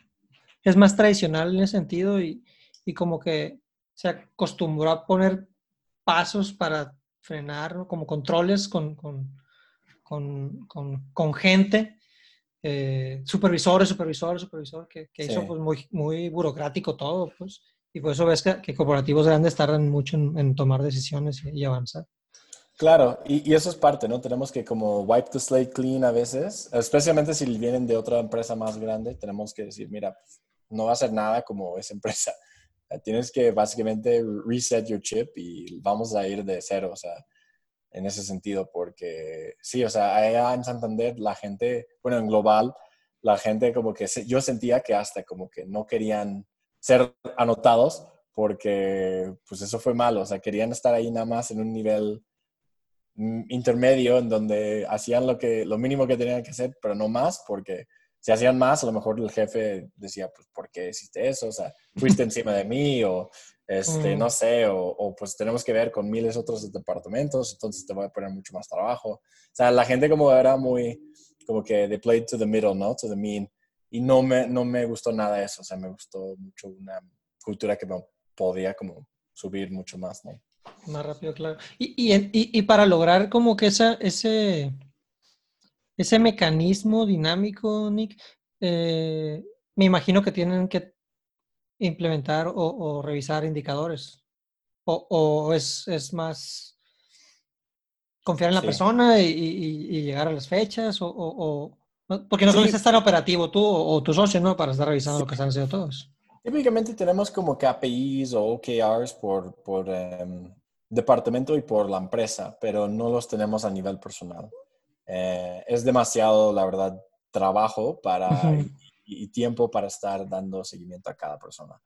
es más tradicional en ese sentido y, y como que se acostumbró a poner pasos para frenar, como controles con, con, con, con gente, eh, supervisores, supervisores, supervisores, que, que hizo pues muy, muy burocrático todo, pues, y por eso ves que, que corporativos grandes tardan mucho en, en tomar decisiones y, y avanzar. Claro, y, eso es parte, ¿no? Tenemos que como wipe the slate clean a veces, especialmente si vienen de otra empresa más grande, tenemos que decir, mira, no va a ser nada como esa empresa. Tienes que básicamente reset your chip y vamos a ir de cero, o sea, en ese sentido, porque sí, o sea, allá en Santander la gente, bueno, en global, la gente como que yo sentía que hasta como que no querían ser anotados porque pues eso fue malo, o sea, querían estar ahí nada más en un nivel Mm, intermedio en donde hacían lo, que, lo mínimo que tenían que hacer, pero no más, porque si hacían más, a lo mejor el jefe decía, pues, ¿por qué hiciste eso? O sea, fuiste encima de mí o, este, mm. no sé, o, o, pues tenemos que ver con miles otros departamentos, entonces te voy a poner mucho más trabajo. O sea, la gente como era muy, como que they played to the middle, ¿no? To the mean. Y no me, no me gustó nada eso, o sea, me gustó mucho una cultura que me podía como subir mucho más, ¿no? Más rápido, claro. Y, y, y, para lograr como que esa, ese, ese mecanismo dinámico, Nick, eh, me imagino que tienen que implementar o, revisar indicadores. O, o es, es, más confiar en la persona y, llegar a las fechas. O, porque no sí. es tan operativo tú o, tu socio, ¿no? Para estar revisando lo que están haciendo todos. Típicamente tenemos como KPIs o OKRs por, por em, departamento y por la empresa, pero no los tenemos a nivel personal. Eh, es demasiado, la verdad, trabajo para, y, tiempo para estar dando seguimiento a cada persona.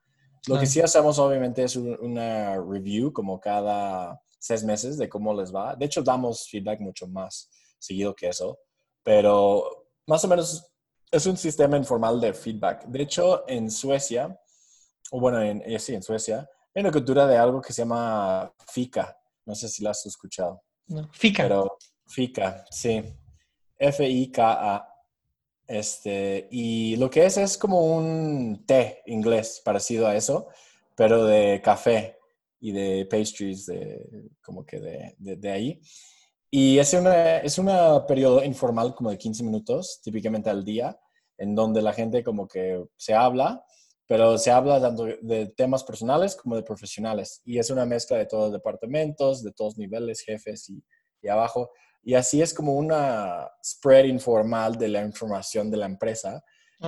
Lo que sí hacemos, obviamente, es una review como cada seis meses de cómo les va. De hecho, damos feedback mucho más seguido que eso, pero más o menos es un sistema informal de feedback. De hecho, en Suecia, o bueno, en, eh, sí, en Suecia, hay una cultura de algo que se llama FICA. No sé si la has escuchado. No, FICA. Pero FICA, sí. F-I-K-A. Este, y lo que es es como un té inglés parecido a eso, pero de café y de pastries, de, como que de, de, ahí. Y es un es una periodo informal como de 15 minutos, típicamente al día, en donde la gente como que se habla pero se habla tanto de temas personales como de profesionales y es una mezcla de todos los departamentos, de todos niveles, jefes y, y abajo. Y así es como una spread informal de la información de la empresa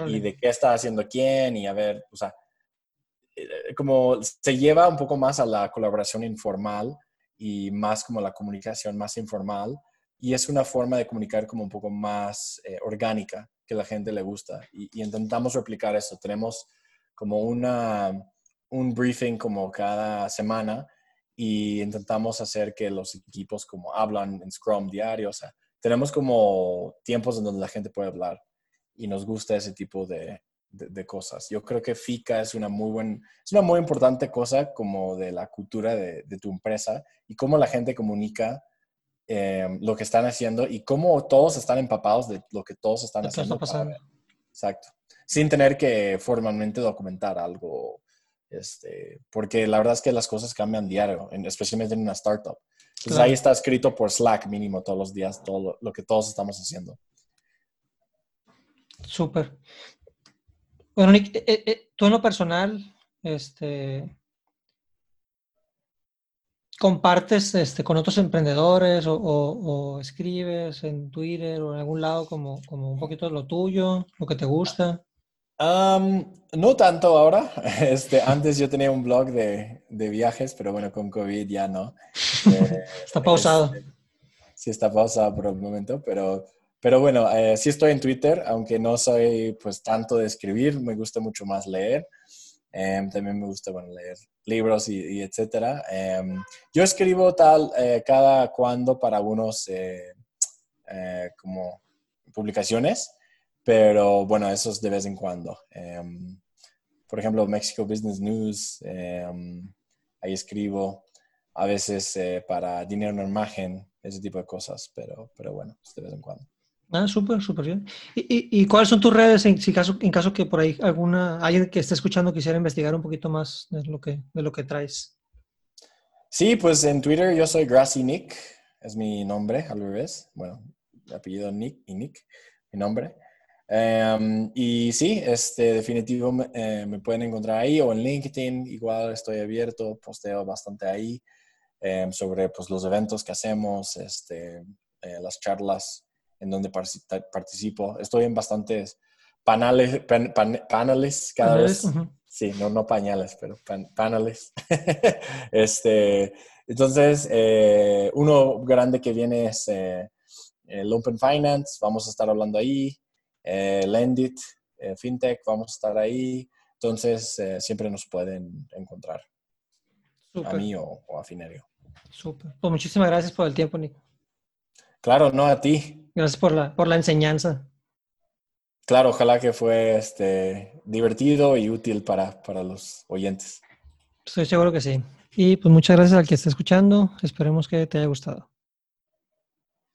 y de qué está haciendo quién y a ver, o sea, eh, como se lleva un poco más a la colaboración informal y más como la comunicación más informal y es una forma de comunicar como un poco más eh, orgánica que la gente le gusta y, y intentamos replicar eso. Tenemos como una, un briefing como cada semana y intentamos hacer que los equipos como hablan en Scrum diario, o sea, tenemos como tiempos en donde la gente puede hablar y nos gusta ese tipo de, de, cosas. Yo creo que FICA es una muy buen, es una muy importante cosa como de la cultura de, tu empresa y cómo la gente comunica eh, lo que están haciendo y cómo todos están empapados de lo que todos están haciendo. Exacto. Sin tener que formalmente documentar algo. Este, porque la verdad es que las cosas cambian diario, especialmente en una startup. Entonces ahí está escrito por Slack mínimo todos los días, todo lo que todos estamos haciendo. Súper. Bueno, Nick, eh, eh, eh, tú en lo personal, este, compartes este, con otros emprendedores o, escribes en Twitter o en algún lado como, como un poquito lo tuyo, lo que te gusta. No tanto ahora. Este, antes yo tenía un blog de, viajes, pero bueno, con COVID ya no. está pausado. Este, sí, está pausado por el momento, pero pero bueno, eh, sí estoy en Twitter, aunque no soy pues tanto de escribir, me gusta mucho más leer. Em, también me gusta bueno, leer libros y, etcétera. Em, yo escribo tal eh, cada cuando para unos eh, como publicaciones, pero bueno, eso es de vez en cuando. Em, por ejemplo, Mexico Business News, ahí escribo a veces para dinero en imagen, ese tipo de cosas, pero, pero bueno, de vez en cuando. Ah, súper, súper bien. ¿Y, y, cuáles son tus redes en, si caso, en caso que por ahí alguna, alguien que esté escuchando quisiera investigar un poquito más de lo que, de lo que traes? Sí, pues en Twitter yo soy Grassy Nick, es mi nombre al revés. Bueno, apellido Nick y Nick, mi nombre. Em, y sí, este, definitivo eh, me pueden encontrar ahí o en LinkedIn, igual estoy abierto, posteo bastante ahí em, sobre pues, los eventos que hacemos, este, eh, las charlas en donde participo. Estoy en bastantes panales, paneles cada vez. Sí, no, no pañales, pero paneles. este, entonces, eh, uno grande que viene es eh, el Open Finance, vamos a estar hablando ahí. Eh, Lendit, eh, FinTech, vamos a estar ahí. Entonces, siempre nos pueden encontrar. A mí o, a Finerio. Súper. Pues muchísimas gracias por el tiempo, Nico. Claro, no a ti. Gracias por la, por la enseñanza. Claro, ojalá que fue este, divertido y útil para, para los oyentes. Estoy seguro que sí. Y pues muchas gracias al que esté escuchando. Esperemos que te haya gustado.